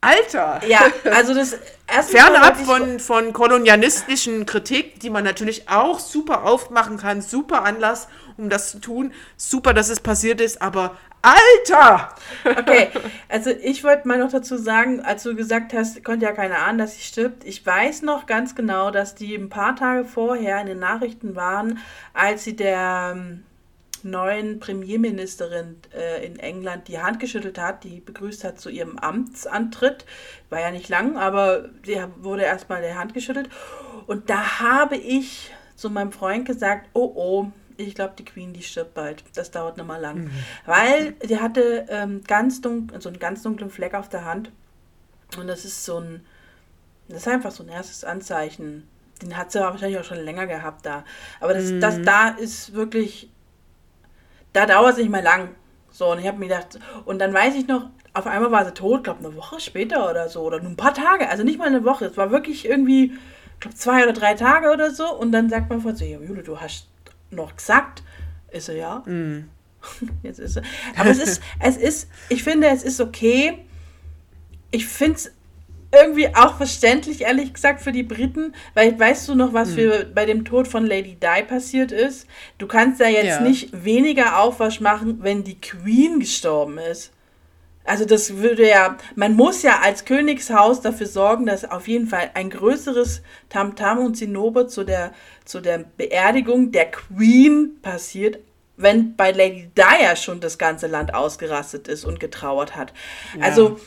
Alter! Ja, also das erste Mal Fernab von, von kolonialistischen Kritik, die man natürlich auch super aufmachen kann, super Anlass, um das zu tun, super, dass es passiert ist, aber Alter! Okay, also ich wollte mal noch dazu sagen, als du gesagt hast, konnte ja keiner ahnen, dass sie stirbt. Ich weiß noch ganz genau, dass die ein paar Tage vorher in den Nachrichten waren, als sie der ähm, neuen Premierministerin äh, in England die Hand geschüttelt hat, die begrüßt hat zu ihrem Amtsantritt. War ja nicht lang, aber die wurde erstmal der Hand geschüttelt. Und da habe ich zu meinem Freund gesagt, oh oh, ich glaube, die Queen, die stirbt bald. Das dauert noch mal lang. Weil die hatte ähm, ganz dunkel, so einen ganz dunklen Fleck auf der Hand. Und das ist so ein, das ist einfach so ein erstes Anzeichen. Den hat sie wahrscheinlich auch schon länger gehabt da. Aber das, das da ist wirklich, da dauert es nicht mehr lang. So, und ich habe mir gedacht, und dann weiß ich noch, auf einmal war sie tot, glaube eine Woche später oder so, oder nur ein paar Tage, also nicht mal eine Woche. Es war wirklich irgendwie, ich glaube, zwei oder drei Tage oder so. Und dann sagt man von so, Jule, du hast noch gesagt. Ist so, ja. Jetzt ist sie. Aber es ist, es ist, ich finde, es ist okay. Ich finde es irgendwie auch verständlich, ehrlich gesagt, für die Briten, weil weißt du noch, was für bei dem Tod von Lady Di passiert ist? Du kannst da jetzt Ja. nicht weniger Aufwasch machen, wenn die Queen gestorben ist. Also das würde ja, man muss ja als Königshaus dafür sorgen, dass auf jeden Fall ein größeres Tamtam und Zinnober zu der, zu der Beerdigung der Queen passiert, wenn bei Lady Di ja schon das ganze Land ausgerastet ist und getrauert hat. Also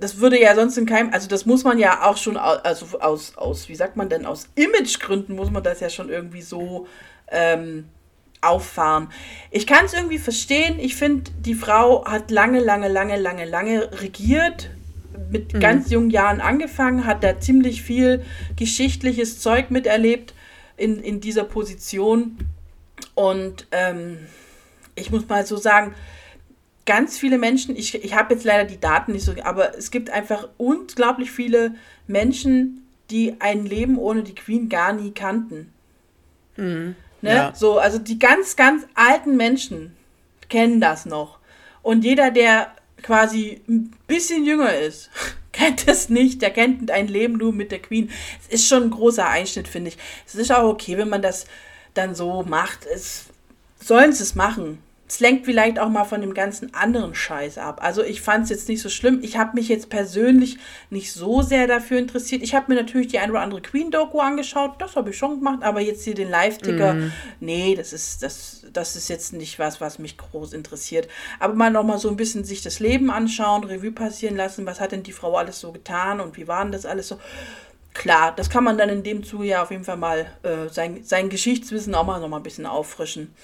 das würde ja sonst in keinem, also das muss man ja auch schon, also aus, aus wie sagt man denn, aus Imagegründen muss man das ja schon irgendwie so ähm, auffahren. Ich kann es irgendwie verstehen. Ich finde, die Frau hat lange, lange, lange, lange, lange regiert. Mit ganz jungen Jahren angefangen, hat da ziemlich viel geschichtliches Zeug miterlebt in, in dieser Position. Und ähm, ich muss mal so sagen, ganz viele Menschen, ich, ich habe jetzt leider die Daten nicht so, aber es gibt einfach unglaublich viele Menschen, die ein Leben ohne die Queen gar nie kannten. Ne? Ja. So, also die ganz, ganz alten Menschen kennen das noch. Und jeder, der quasi ein bisschen jünger ist, kennt es nicht. Der kennt ein Leben nur mit der Queen. Es ist schon ein großer Einschnitt, finde ich. Es ist auch okay, wenn man das dann so macht. Es sollen sie es machen. Es lenkt vielleicht auch mal von dem ganzen anderen Scheiß ab. Also ich fand es jetzt nicht so schlimm. Ich habe mich jetzt persönlich nicht so sehr dafür interessiert. Ich habe mir natürlich die ein oder andere Queen-Doku angeschaut. Das habe ich schon gemacht. Aber jetzt hier den Live-Ticker, mm. nee, das ist, das, das ist jetzt nicht was, was mich groß interessiert. Aber mal noch mal so ein bisschen sich das Leben anschauen, Revue passieren lassen. Was hat denn die Frau alles so getan und wie war denn das alles so? Klar, das kann man dann in dem Zuge ja auf jeden Fall mal äh, sein, sein Geschichtswissen auch mal noch mal ein bisschen auffrischen.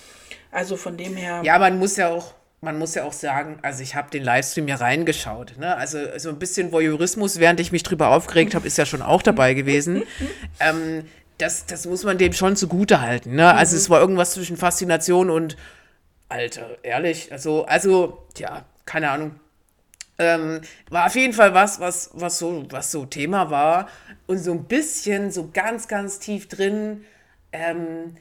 Also von dem her. Ja, man muss ja auch, man muss ja auch sagen, also ich habe den Livestream ja reingeschaut. Ne? Also so ein bisschen Voyeurismus, während ich mich drüber aufgeregt habe, ist ja schon auch dabei gewesen. ähm, das, das muss man dem schon zugute halten. Ne? Also mhm. es war irgendwas zwischen Faszination und Alter, ehrlich. Also, also, ja, keine Ahnung. Ähm, war auf jeden Fall was, was, was so, was so Thema war. Und so ein bisschen, so ganz, ganz tief drin, ähm,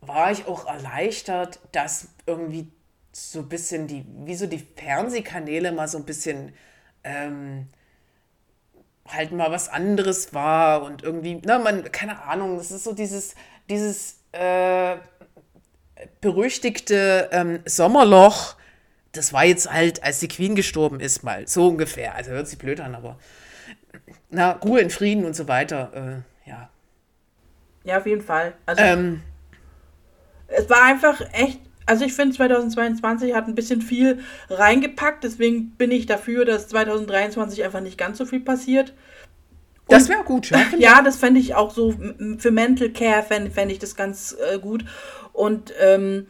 war ich auch erleichtert, dass irgendwie so ein bisschen die, wie so die Fernsehkanäle mal so ein bisschen ähm, halt mal was anderes war und irgendwie, na, man, keine Ahnung, das ist so dieses, dieses äh, berüchtigte ähm, Sommerloch, das war jetzt halt, als die Queen gestorben ist, mal so ungefähr. Also hört sich blöd an, aber na, Ruhe in Frieden und so weiter, äh, ja. Ja, auf jeden Fall. Also, ähm, es war einfach echt, also ich finde 2022 hat ein bisschen viel reingepackt, deswegen bin ich dafür, dass 2023 einfach nicht ganz so viel passiert. Und, das wäre gut, ja. Ja, das fände ich auch so für Mental Care fände fänd ich das ganz äh, gut. Und ähm,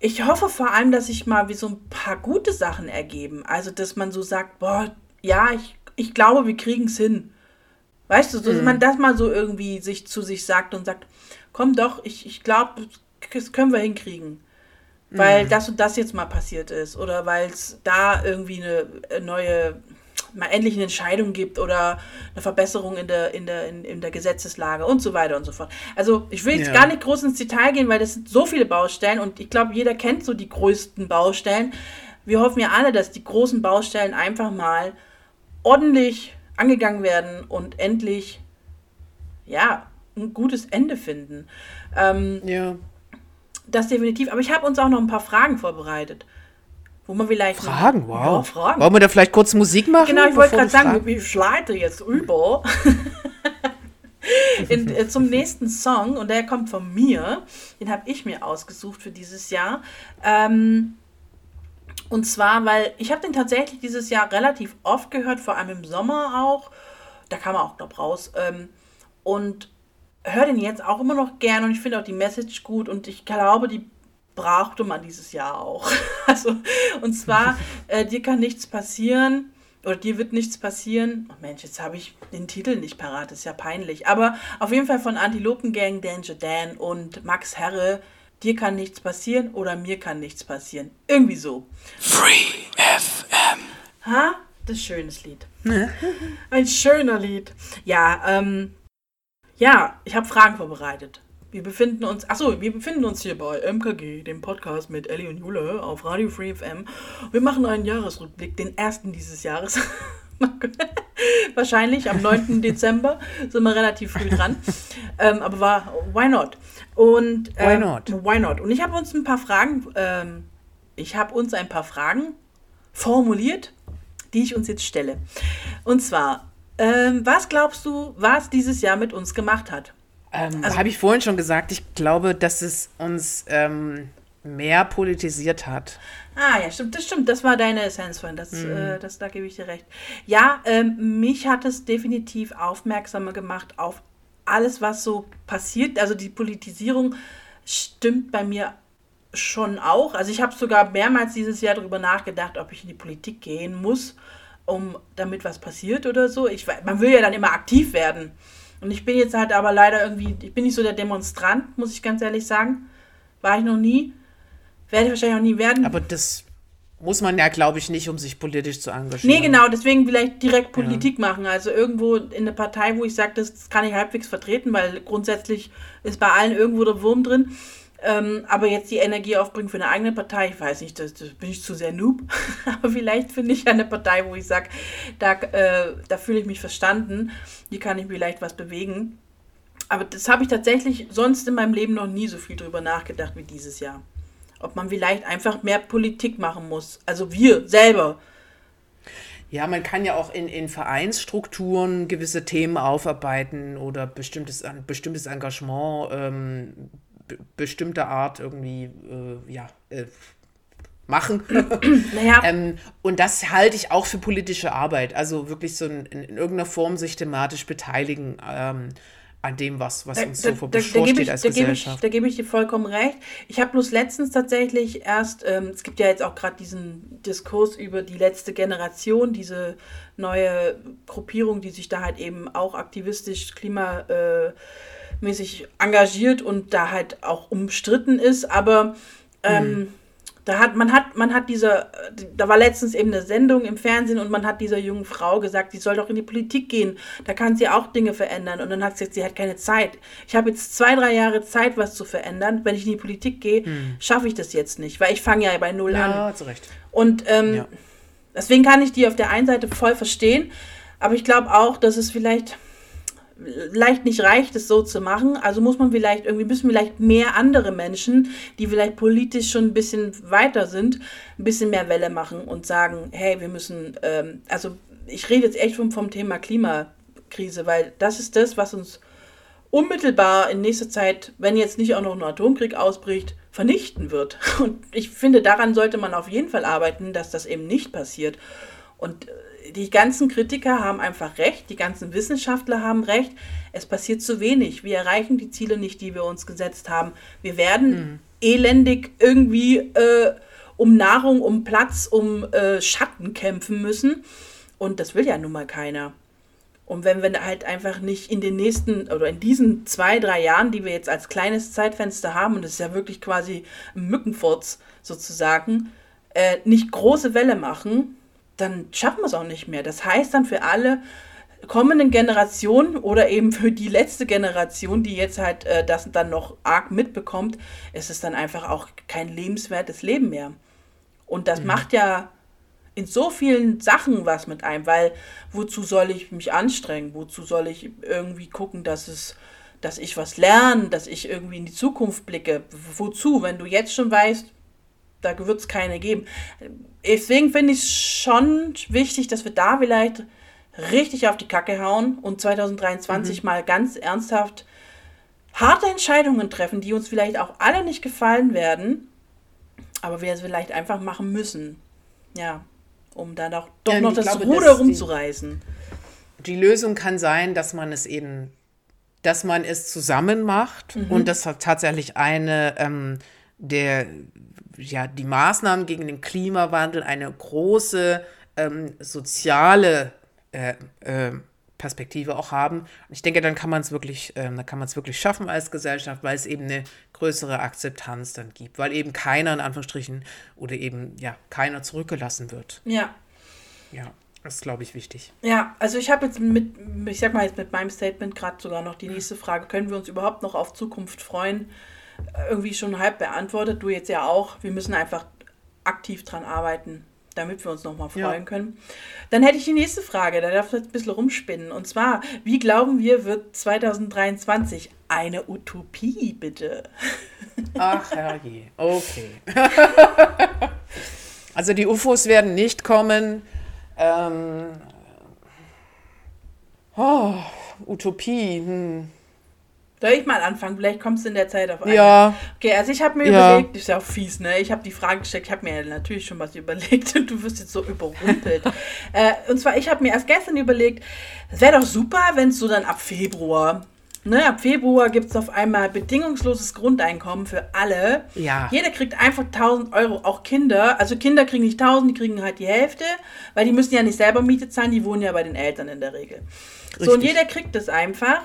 ich hoffe vor allem, dass sich mal wie so ein paar gute Sachen ergeben. Also, dass man so sagt, boah, ja, ich, ich glaube, wir kriegen es hin. Weißt du, so, dass mhm. man das mal so irgendwie sich zu sich sagt und sagt, komm doch, ich, ich glaube, das können wir hinkriegen. Weil mhm. das und das jetzt mal passiert ist. Oder weil es da irgendwie eine neue, mal endlich eine Entscheidung gibt oder eine Verbesserung in der, in der, in, in der Gesetzeslage und so weiter und so fort. Also ich will jetzt ja. gar nicht groß ins Detail gehen, weil das sind so viele Baustellen und ich glaube, jeder kennt so die größten Baustellen. Wir hoffen ja alle, dass die großen Baustellen einfach mal ordentlich angegangen werden und endlich, ja, ein gutes Ende finden. Ähm, ja. Das definitiv. Aber ich habe uns auch noch ein paar Fragen vorbereitet. Wo man vielleicht. Fragen, noch, wow. Ja, Fragen. Wollen wir da vielleicht kurz Musik machen? Genau, ich wollte gerade sagen, ich schleite jetzt über in, äh, zum nächsten Song. Und der kommt von mir. Den habe ich mir ausgesucht für dieses Jahr. Ähm, und zwar, weil ich habe den tatsächlich dieses Jahr relativ oft gehört, vor allem im Sommer auch. Da kam er auch, glaube raus. Ähm, und höre den jetzt auch immer noch gern und ich finde auch die Message gut und ich glaube, die brauchte man dieses Jahr auch. Also, und zwar, äh, dir kann nichts passieren oder dir wird nichts passieren. Oh Mensch, jetzt habe ich den Titel nicht parat, ist ja peinlich. Aber auf jeden Fall von Antilopengang, Danger Dan und Max Herre. Dir kann nichts passieren oder mir kann nichts passieren. Irgendwie so. Free FM. Ha? Das ist ein schönes Lied. Ein schöner Lied. Ja, ähm, ja, ich habe Fragen vorbereitet. Wir befinden uns, achso, wir befinden uns hier bei MKG, dem Podcast mit Ellie und Jule auf Radio Free FM. Wir machen einen Jahresrückblick, den ersten dieses Jahres. Wahrscheinlich am 9. Dezember sind wir relativ früh dran. ähm, aber war, why not? Und, ähm, why not? Why not? Und ich habe uns ein paar Fragen, ähm, ich habe uns ein paar Fragen formuliert, die ich uns jetzt stelle. Und zwar, ähm, was glaubst du, was dieses Jahr mit uns gemacht hat? Ähm, also, Habe ich vorhin schon gesagt, ich glaube, dass es uns ähm, mehr politisiert hat. Ah, ja, stimmt, das stimmt. Das war deine Essenz von. Das, mhm. äh, das, da gebe ich dir recht. Ja, ähm, mich hat es definitiv aufmerksamer gemacht auf alles, was so passiert. Also die Politisierung stimmt bei mir schon auch. Also ich habe sogar mehrmals dieses Jahr darüber nachgedacht, ob ich in die Politik gehen muss um damit was passiert oder so. Ich, man will ja dann immer aktiv werden. Und ich bin jetzt halt aber leider irgendwie, ich bin nicht so der Demonstrant, muss ich ganz ehrlich sagen. War ich noch nie. Werde ich wahrscheinlich auch nie werden. Aber das muss man ja, glaube ich, nicht, um sich politisch zu engagieren. Nee, genau, deswegen vielleicht direkt Politik ja. machen. Also irgendwo in der Partei, wo ich sage, das kann ich halbwegs vertreten, weil grundsätzlich ist bei allen irgendwo der Wurm drin. Ähm, aber jetzt die Energie aufbringen für eine eigene Partei, ich weiß nicht, das, das bin ich zu sehr noob. aber vielleicht finde ich eine Partei, wo ich sage, da, äh, da fühle ich mich verstanden, hier kann ich vielleicht was bewegen. Aber das habe ich tatsächlich sonst in meinem Leben noch nie so viel drüber nachgedacht wie dieses Jahr. Ob man vielleicht einfach mehr Politik machen muss. Also wir selber. Ja, man kann ja auch in, in Vereinsstrukturen gewisse Themen aufarbeiten oder bestimmtes, bestimmtes Engagement ähm, be- bestimmter Art irgendwie äh, ja, äh, machen. Naja, ähm, und das halte ich auch für politische Arbeit. Also wirklich so in, in, in irgendeiner Form sich thematisch beteiligen ähm, an dem, was, was uns so gebe bevorsteht ich, als da gebe ich, Gesellschaft. da gebe ich dir vollkommen recht. Ich habe bloß letztens tatsächlich erst, ähm, es gibt ja jetzt auch gerade diesen Diskurs über die letzte Generation, diese neue Gruppierung, die sich da halt eben auch aktivistisch klimamäßig engagiert und da halt auch umstritten ist, aber ähm, da hat man hat man hat dieser da war letztens eben eine Sendung im Fernsehen und man hat dieser jungen Frau gesagt, sie soll doch in die Politik gehen, da kann sie auch Dinge verändern und dann hat sie gesagt, sie hat keine Zeit. Ich habe jetzt zwei drei Jahre Zeit, was zu verändern. Wenn ich in die Politik gehe, schaffe ich das jetzt nicht, weil ich fange ja bei null an. ja, zu Recht. Und ähm, Ja. deswegen kann ich die auf der einen Seite voll verstehen, aber ich glaube auch, dass es vielleicht leicht nicht reicht, es so zu machen. Also muss man vielleicht irgendwie, müssen vielleicht mehr andere Menschen, die vielleicht politisch schon ein bisschen weiter sind, ein bisschen mehr Welle machen und sagen, hey, wir müssen, ähm, also ich rede jetzt echt vom, vom Thema Klimakrise, weil das ist das, was uns unmittelbar in nächster Zeit, wenn jetzt nicht auch noch ein Atomkrieg ausbricht, vernichten wird. Und ich finde, daran sollte man auf jeden Fall arbeiten, dass das eben nicht passiert. Und äh, die ganzen Kritiker haben einfach recht, die ganzen Wissenschaftler haben recht. Es passiert zu wenig. Wir erreichen die Ziele nicht, die wir uns gesetzt haben. Wir werden elendig irgendwie äh, um Nahrung, um Platz, um äh, Schatten kämpfen müssen. Und das will ja nun mal keiner. Und wenn wir halt einfach nicht in den nächsten oder in diesen zwei, drei Jahren, die wir jetzt als kleines Zeitfenster haben, und das ist ja wirklich quasi ein Mückenfurz sozusagen, äh, nicht große Welle machen, dann schaffen wir es auch nicht mehr. Das heißt dann für alle kommenden Generationen oder eben für die letzte Generation, die jetzt halt äh, das dann noch arg mitbekommt, ist es dann einfach auch kein lebenswertes Leben mehr. Und das macht ja in so vielen Sachen was mit einem, weil wozu soll ich mich anstrengen? Wozu soll ich irgendwie gucken, dass es, dass ich was lerne, dass ich irgendwie in die Zukunft blicke? Wozu, wenn du jetzt schon weißt, da wird es keine geben. Deswegen finde ich es schon wichtig, dass wir da vielleicht richtig auf die Kacke hauen und 2023 mal ganz ernsthaft harte Entscheidungen treffen, die uns vielleicht auch alle nicht gefallen werden, aber wir es vielleicht einfach machen müssen. Ja, um dann auch doch Ja, noch das glaube, Ruder dass die- rumzureißen. Die Lösung kann sein, dass man es eben, dass man es zusammen macht und dass hat tatsächlich eine ähm, der, ja, die Maßnahmen gegen den Klimawandel eine große ähm, soziale äh, äh, Perspektive auch haben. Und ich denke, dann kann man es wirklich, ähm, dann kann man es wirklich schaffen als Gesellschaft, weil es eben eine größere Akzeptanz dann gibt, weil eben keiner in Anführungsstrichen oder eben ja keiner zurückgelassen wird. Ja, Ja, das ist glaube ich wichtig. Ja, also ich habe jetzt mit, ich sag mal jetzt mit meinem Statement gerade sogar noch die nächste Frage, können wir uns überhaupt noch auf Zukunft freuen? Irgendwie schon halb beantwortet, du jetzt ja auch. Wir müssen einfach aktiv dran arbeiten, damit wir uns nochmal Ja. freuen können. Dann hätte ich die nächste Frage, da darf ich jetzt ein bisschen rumspinnen. Und zwar, wie glauben wir, wird 2023 eine Utopie, bitte? Ach, herrje. Okay. also die UFOs werden nicht kommen. Ähm, oh, Utopie. Hm. Soll ich mal anfangen? Vielleicht kommst du in der Zeit auf eine. Ja, Okay, also ich habe mir Ja. überlegt, ist ja auch fies, ne? Ich habe die Frage gestellt, ich habe mir natürlich schon was überlegt und du wirst jetzt so überrumpelt. äh, und zwar, ich habe mir erst gestern überlegt, es wäre doch super, wenn es so dann ab Februar, ne? Ab Februar gibt es auf einmal bedingungsloses Grundeinkommen für alle. Ja. Jeder kriegt einfach 1000 Euro, auch Kinder. Also Kinder kriegen nicht 1000, die kriegen halt die Hälfte, weil die müssen ja nicht selber Miete zahlen, die wohnen ja bei den Eltern in der Regel. So, und Richtig. jeder kriegt das einfach.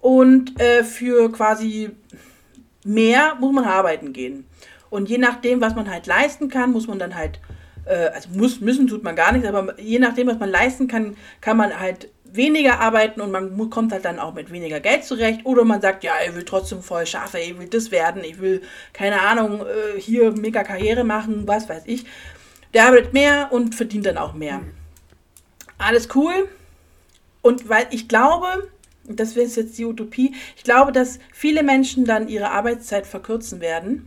Und äh, für quasi mehr muss man arbeiten gehen. Und je nachdem, was man halt leisten kann, muss man dann halt, äh, also muss, müssen tut man gar nichts, aber je nachdem, was man leisten kann, kann man halt weniger arbeiten und man kommt halt dann auch mit weniger Geld zurecht. Oder man sagt, ja, ich will trotzdem voll schaffen, ich will das werden, ich will, keine Ahnung, äh, hier mega Karriere machen, was weiß ich. Der arbeitet mehr und verdient dann auch mehr. Alles cool. Und weil ich glaube, das wäre jetzt die Utopie, ich glaube, dass viele Menschen dann ihre Arbeitszeit verkürzen werden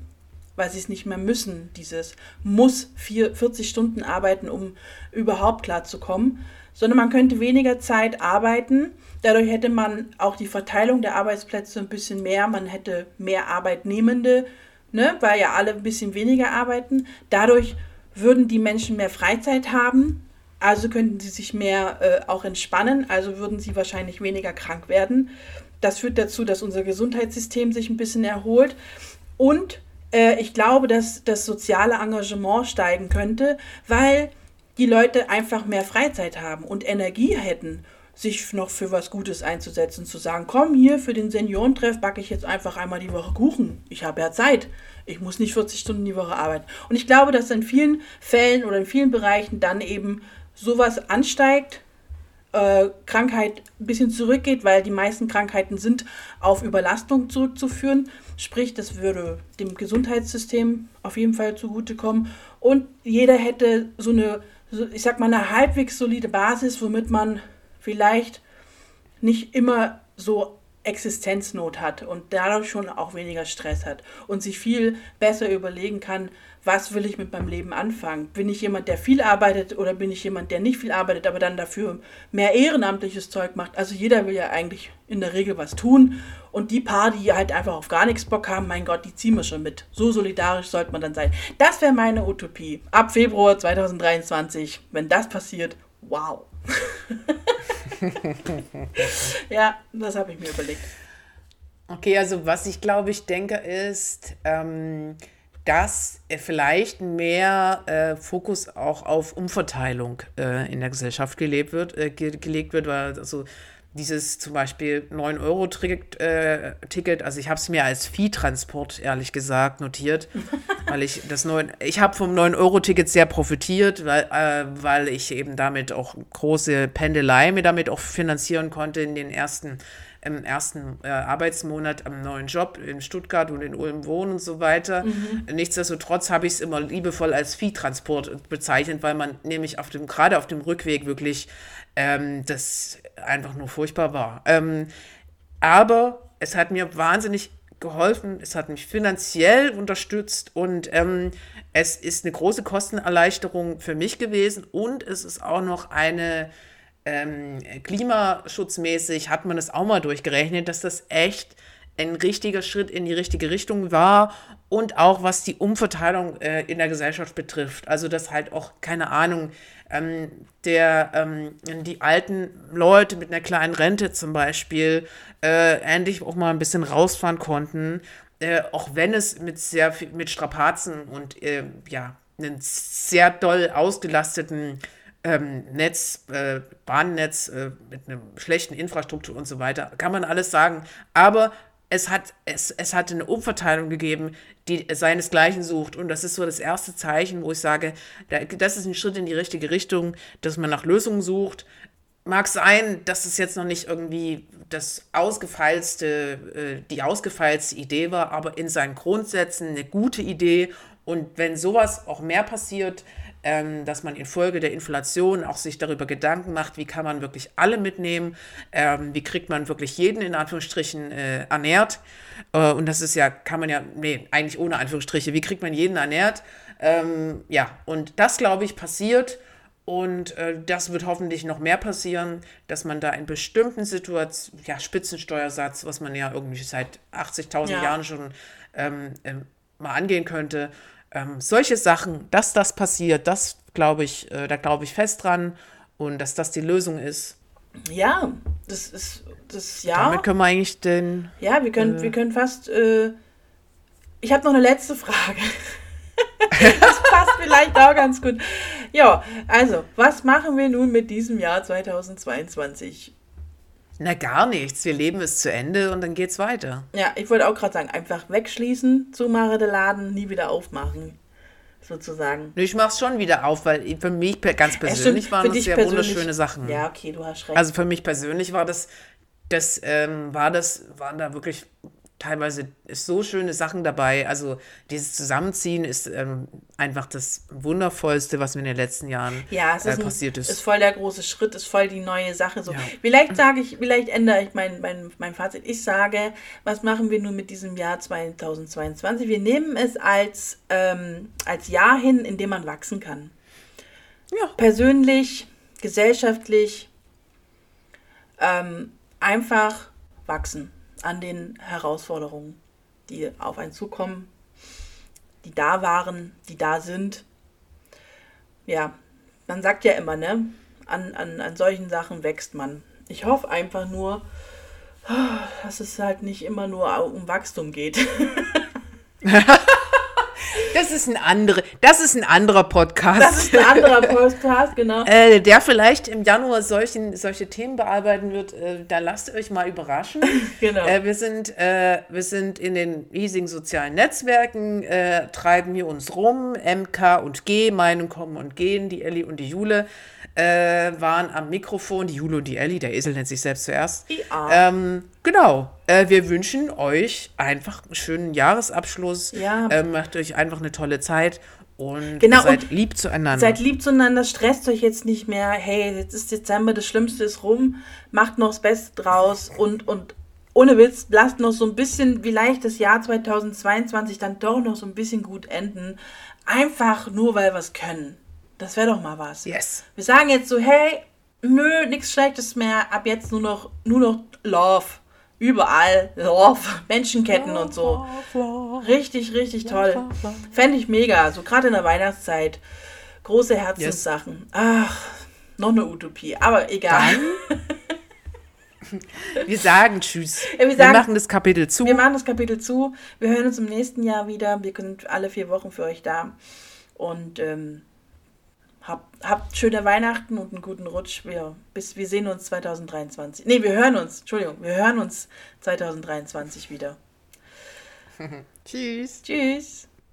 weil sie es nicht mehr müssen, dieses muss vier, 40 Stunden arbeiten, um überhaupt klarzukommen, sondern man könnte weniger Zeit arbeiten. Dadurch hätte man auch die Verteilung der Arbeitsplätze ein bisschen mehr, man hätte mehr Arbeitnehmende, ne, weil ja alle ein bisschen weniger arbeiten. Dadurch würden die Menschen mehr Freizeit haben, also könnten sie sich mehr äh, auch entspannen, also würden sie wahrscheinlich weniger krank werden. Das führt dazu, dass unser Gesundheitssystem sich ein bisschen erholt. Und äh, ich glaube, dass das soziale Engagement steigen könnte, weil die Leute einfach mehr Freizeit haben und Energie hätten, sich noch für was Gutes einzusetzen, zu sagen, komm hier für den Seniorentreff backe ich jetzt einfach einmal die Woche Kuchen. Ich habe ja Zeit. Ich muss nicht 40 Stunden die Woche arbeiten. Und ich glaube, dass in vielen Fällen oder in vielen Bereichen dann eben sowas ansteigt, äh, Krankheit ein bisschen zurückgeht, weil die meisten Krankheiten sind auf Überlastung zurückzuführen. Sprich, das würde dem Gesundheitssystem auf jeden Fall zugutekommen. Und jeder hätte so eine, ich sag mal, eine halbwegs solide Basis, womit man vielleicht nicht immer so Existenznot hat und dadurch schon auch weniger Stress hat und sich viel besser überlegen kann, was will ich mit meinem Leben anfangen? Bin ich jemand, der viel arbeitet oder bin ich jemand, der nicht viel arbeitet, aber dann dafür mehr ehrenamtliches Zeug macht? Also jeder will ja eigentlich in der Regel was tun und die paar, die halt einfach auf gar nichts Bock haben, mein Gott, die ziehen wir schon mit. So solidarisch sollte man dann sein. Das wäre meine Utopie. Ab Februar 2023, wenn das passiert, wow. ja, das habe ich mir überlegt. Okay, also was ich glaube, ich denke ist, ähm, dass vielleicht mehr äh, Fokus auch auf Umverteilung äh, in der Gesellschaft gelebt wird, äh, ge gelegt wird, weil also dieses zum Beispiel 9-Euro-Ticket, äh, Ticket, also ich habe es mir als Viehtransport, ehrlich gesagt, notiert, weil ich das 9, ich habe vom 9-Euro-Ticket sehr profitiert, weil, äh, weil ich eben damit auch große Pendelei mir damit auch finanzieren konnte in den ersten im ersten äh, Arbeitsmonat am neuen Job in Stuttgart und in Ulm wohnen und so weiter. Mhm. Nichtsdestotrotz habe ich es immer liebevoll als Viehtransport bezeichnet, weil man nämlich auf dem, gerade auf dem Rückweg wirklich ähm, das einfach nur furchtbar war. Ähm, aber es hat mir wahnsinnig geholfen, es hat mich finanziell unterstützt und ähm, es ist eine große Kostenerleichterung für mich gewesen und es ist auch noch eine ähm, klimaschutzmäßig hat man das auch mal durchgerechnet, dass das echt ein richtiger Schritt in die richtige Richtung war und auch was die Umverteilung äh, in der Gesellschaft betrifft. Also dass halt auch, keine Ahnung, ähm, der, ähm, die alten Leute mit einer kleinen Rente zum Beispiel äh, endlich auch mal ein bisschen rausfahren konnten, äh, auch wenn es mit sehr viel, mit Strapazen und äh, ja, einen sehr doll ausgelasteten ähm, Netz, äh, Bahnnetz äh, mit einer schlechten Infrastruktur und so weiter, kann man alles sagen. Aber es hat, es, es hat eine Umverteilung gegeben, die seinesgleichen sucht. Und das ist so das erste Zeichen, wo ich sage, das ist ein Schritt in die richtige Richtung, dass man nach Lösungen sucht. Mag sein, dass es jetzt noch nicht irgendwie das ausgefeilste, äh, die ausgefeilste Idee war, aber in seinen Grundsätzen eine gute Idee. Und wenn sowas auch mehr passiert, ähm, dass man infolge der Inflation auch sich darüber Gedanken macht, wie kann man wirklich alle mitnehmen, ähm, wie kriegt man wirklich jeden in Anführungsstrichen äh, ernährt. Äh, und das ist ja, kann man ja, nee, eigentlich ohne Anführungsstriche, wie kriegt man jeden ernährt? Ähm, ja, und das, glaube ich, passiert. Und äh, das wird hoffentlich noch mehr passieren, dass man da in bestimmten Situationen, ja, Spitzensteuersatz, was man ja irgendwie seit 80.000 ja. Jahren schon ähm, ähm, mal angehen könnte, ähm, solche Sachen, dass das passiert, das glaube ich, äh, da glaube ich fest dran und dass das die Lösung ist. Ja, das ist das ja. Damit können wir eigentlich den. Ja, wir können, äh, wir können fast. Äh, ich habe noch eine letzte Frage. das passt vielleicht auch ganz gut. Ja, also, was machen wir nun mit diesem Jahr 2022? Na, gar nichts. Wir leben es zu Ende und dann geht's weiter. Ja, ich wollte auch gerade sagen, einfach wegschließen, zumache den Laden, nie wieder aufmachen. Sozusagen. Ich mach's schon wieder auf, weil für mich ganz persönlich ja, waren das sehr wunderschöne Sachen. Ja, okay, du hast recht. Also für mich persönlich war das, das ähm, war das, waren da wirklich teilweise so schöne Sachen dabei. Also dieses Zusammenziehen ist ähm, einfach das Wundervollste, was mir in den letzten Jahren Ja, es äh, ist, ein, passiert ist. ist voll der große Schritt, ist voll die neue Sache. So. Ja. Vielleicht sage ich, vielleicht ändere ich mein, mein, mein Fazit. Ich sage, was machen wir nun mit diesem Jahr 2022? Wir nehmen es als, ähm, als Jahr hin, in dem man wachsen kann. Ja. Persönlich, gesellschaftlich, ähm, einfach wachsen an den Herausforderungen, die auf einen zukommen, die da waren, die da sind. Ja, man sagt ja immer, ne? An, an, an solchen Sachen wächst man. Ich hoffe einfach nur, dass es halt nicht immer nur um Wachstum geht. Das ist ein andere, das ist ein anderer Podcast. Das ist ein anderer Podcast, genau. äh, der vielleicht im Januar solchen, solche Themen bearbeiten wird. Äh, da lasst euch mal überraschen. Genau. Äh, wir, sind, äh, wir sind in den riesigen sozialen Netzwerken, äh, treiben hier uns rum. MK und G, Meinung kommen und gehen. Die Elli und die Jule äh, waren am Mikrofon. Die Jule und die Elli, der Esel nennt sich selbst zuerst. Ja. Ähm, genau. Äh, wir wünschen euch einfach einen schönen Jahresabschluss. Ja. Äh, macht euch einfach eine tolle Zeit und Genau, seid und lieb zueinander. Seid lieb zueinander, stresst euch jetzt nicht mehr. Hey, jetzt ist Dezember, das Schlimmste ist rum. Macht noch das Beste draus und, und ohne Witz, lasst noch so ein bisschen, vielleicht das Jahr 2022 dann doch noch so ein bisschen gut enden. Einfach nur, weil wir es können. Das wäre doch mal was. yes. Wir sagen jetzt so, hey, nö, nichts Schlechtes mehr. Ab jetzt nur noch, nur noch Love. Überall Love. Menschenketten und so. Richtig, richtig toll. Fände ich mega. So gerade in der Weihnachtszeit. Große Herzenssachen. Ach, noch eine Utopie. Aber egal. Wir sagen Tschüss. Ja, wir wir, sagen- machen das Kapitel zu. Wir machen das Kapitel zu. Wir hören uns im nächsten Jahr wieder. Wir sind alle vier Wochen für euch da. Und ähm, habt, habt schöne Weihnachten und einen guten Rutsch. Wir, bis, wir sehen uns 2023. Nee, wir hören uns. Entschuldigung, wir hören uns 2023 wieder. Tschüss. Tschüss.